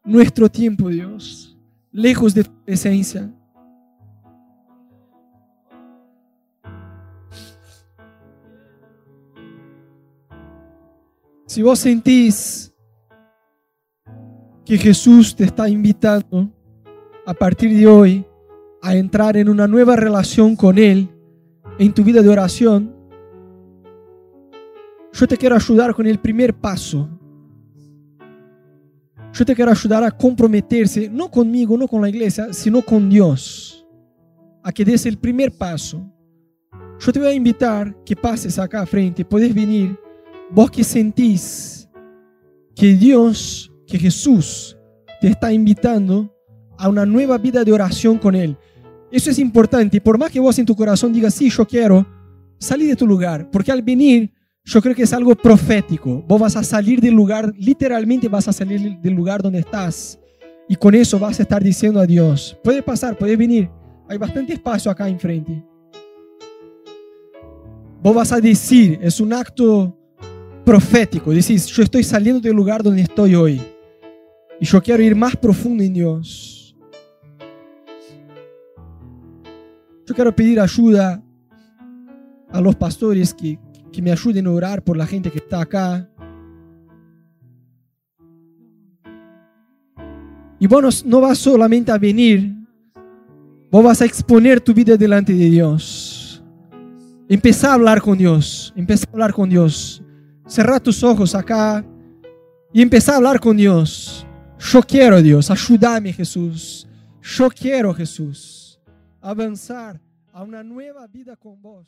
Speaker 1: nuestro tiempo, Dios, lejos de tu presencia. Si vos sentís que Jesús te está invitando a partir de hoy a entrar en una nueva relación con Él en tu vida de oración, yo te quiero ayudar con el primer paso. Yo te quiero ayudar a comprometerse, no conmigo, no con la iglesia, sino con Dios. A que des el primer paso. Yo te voy a invitar que pases acá a frente, puedes venir. Vos que sentís que Dios, que Jesús te está invitando a una nueva vida de oración con Él. Eso es importante. Por más que vos en tu corazón digas, sí, yo quiero, salir de tu lugar. Porque al venir, yo creo que es algo profético. Vos vas a salir del lugar, literalmente vas a salir del lugar donde estás. Y con eso vas a estar diciendo a Dios, puede pasar, puede venir. Hay bastante espacio acá enfrente. Vos vas a decir, es un acto profético. Decís, yo estoy saliendo del lugar donde estoy hoy. Y yo quiero ir más profundo en Dios. Yo quiero pedir ayuda a los pastores que, que me ayuden a orar por la gente que está acá. Y vos no vas solamente a venir, vos vas a exponer tu vida delante de Dios. Empezá a hablar con Dios, empezá a hablar con Dios. Cerra tus ojos acá y empezá a hablar con Dios. Yo quiero Dios, ayúdame Jesús. Yo quiero Jesús avanzar a una nueva vida con vos.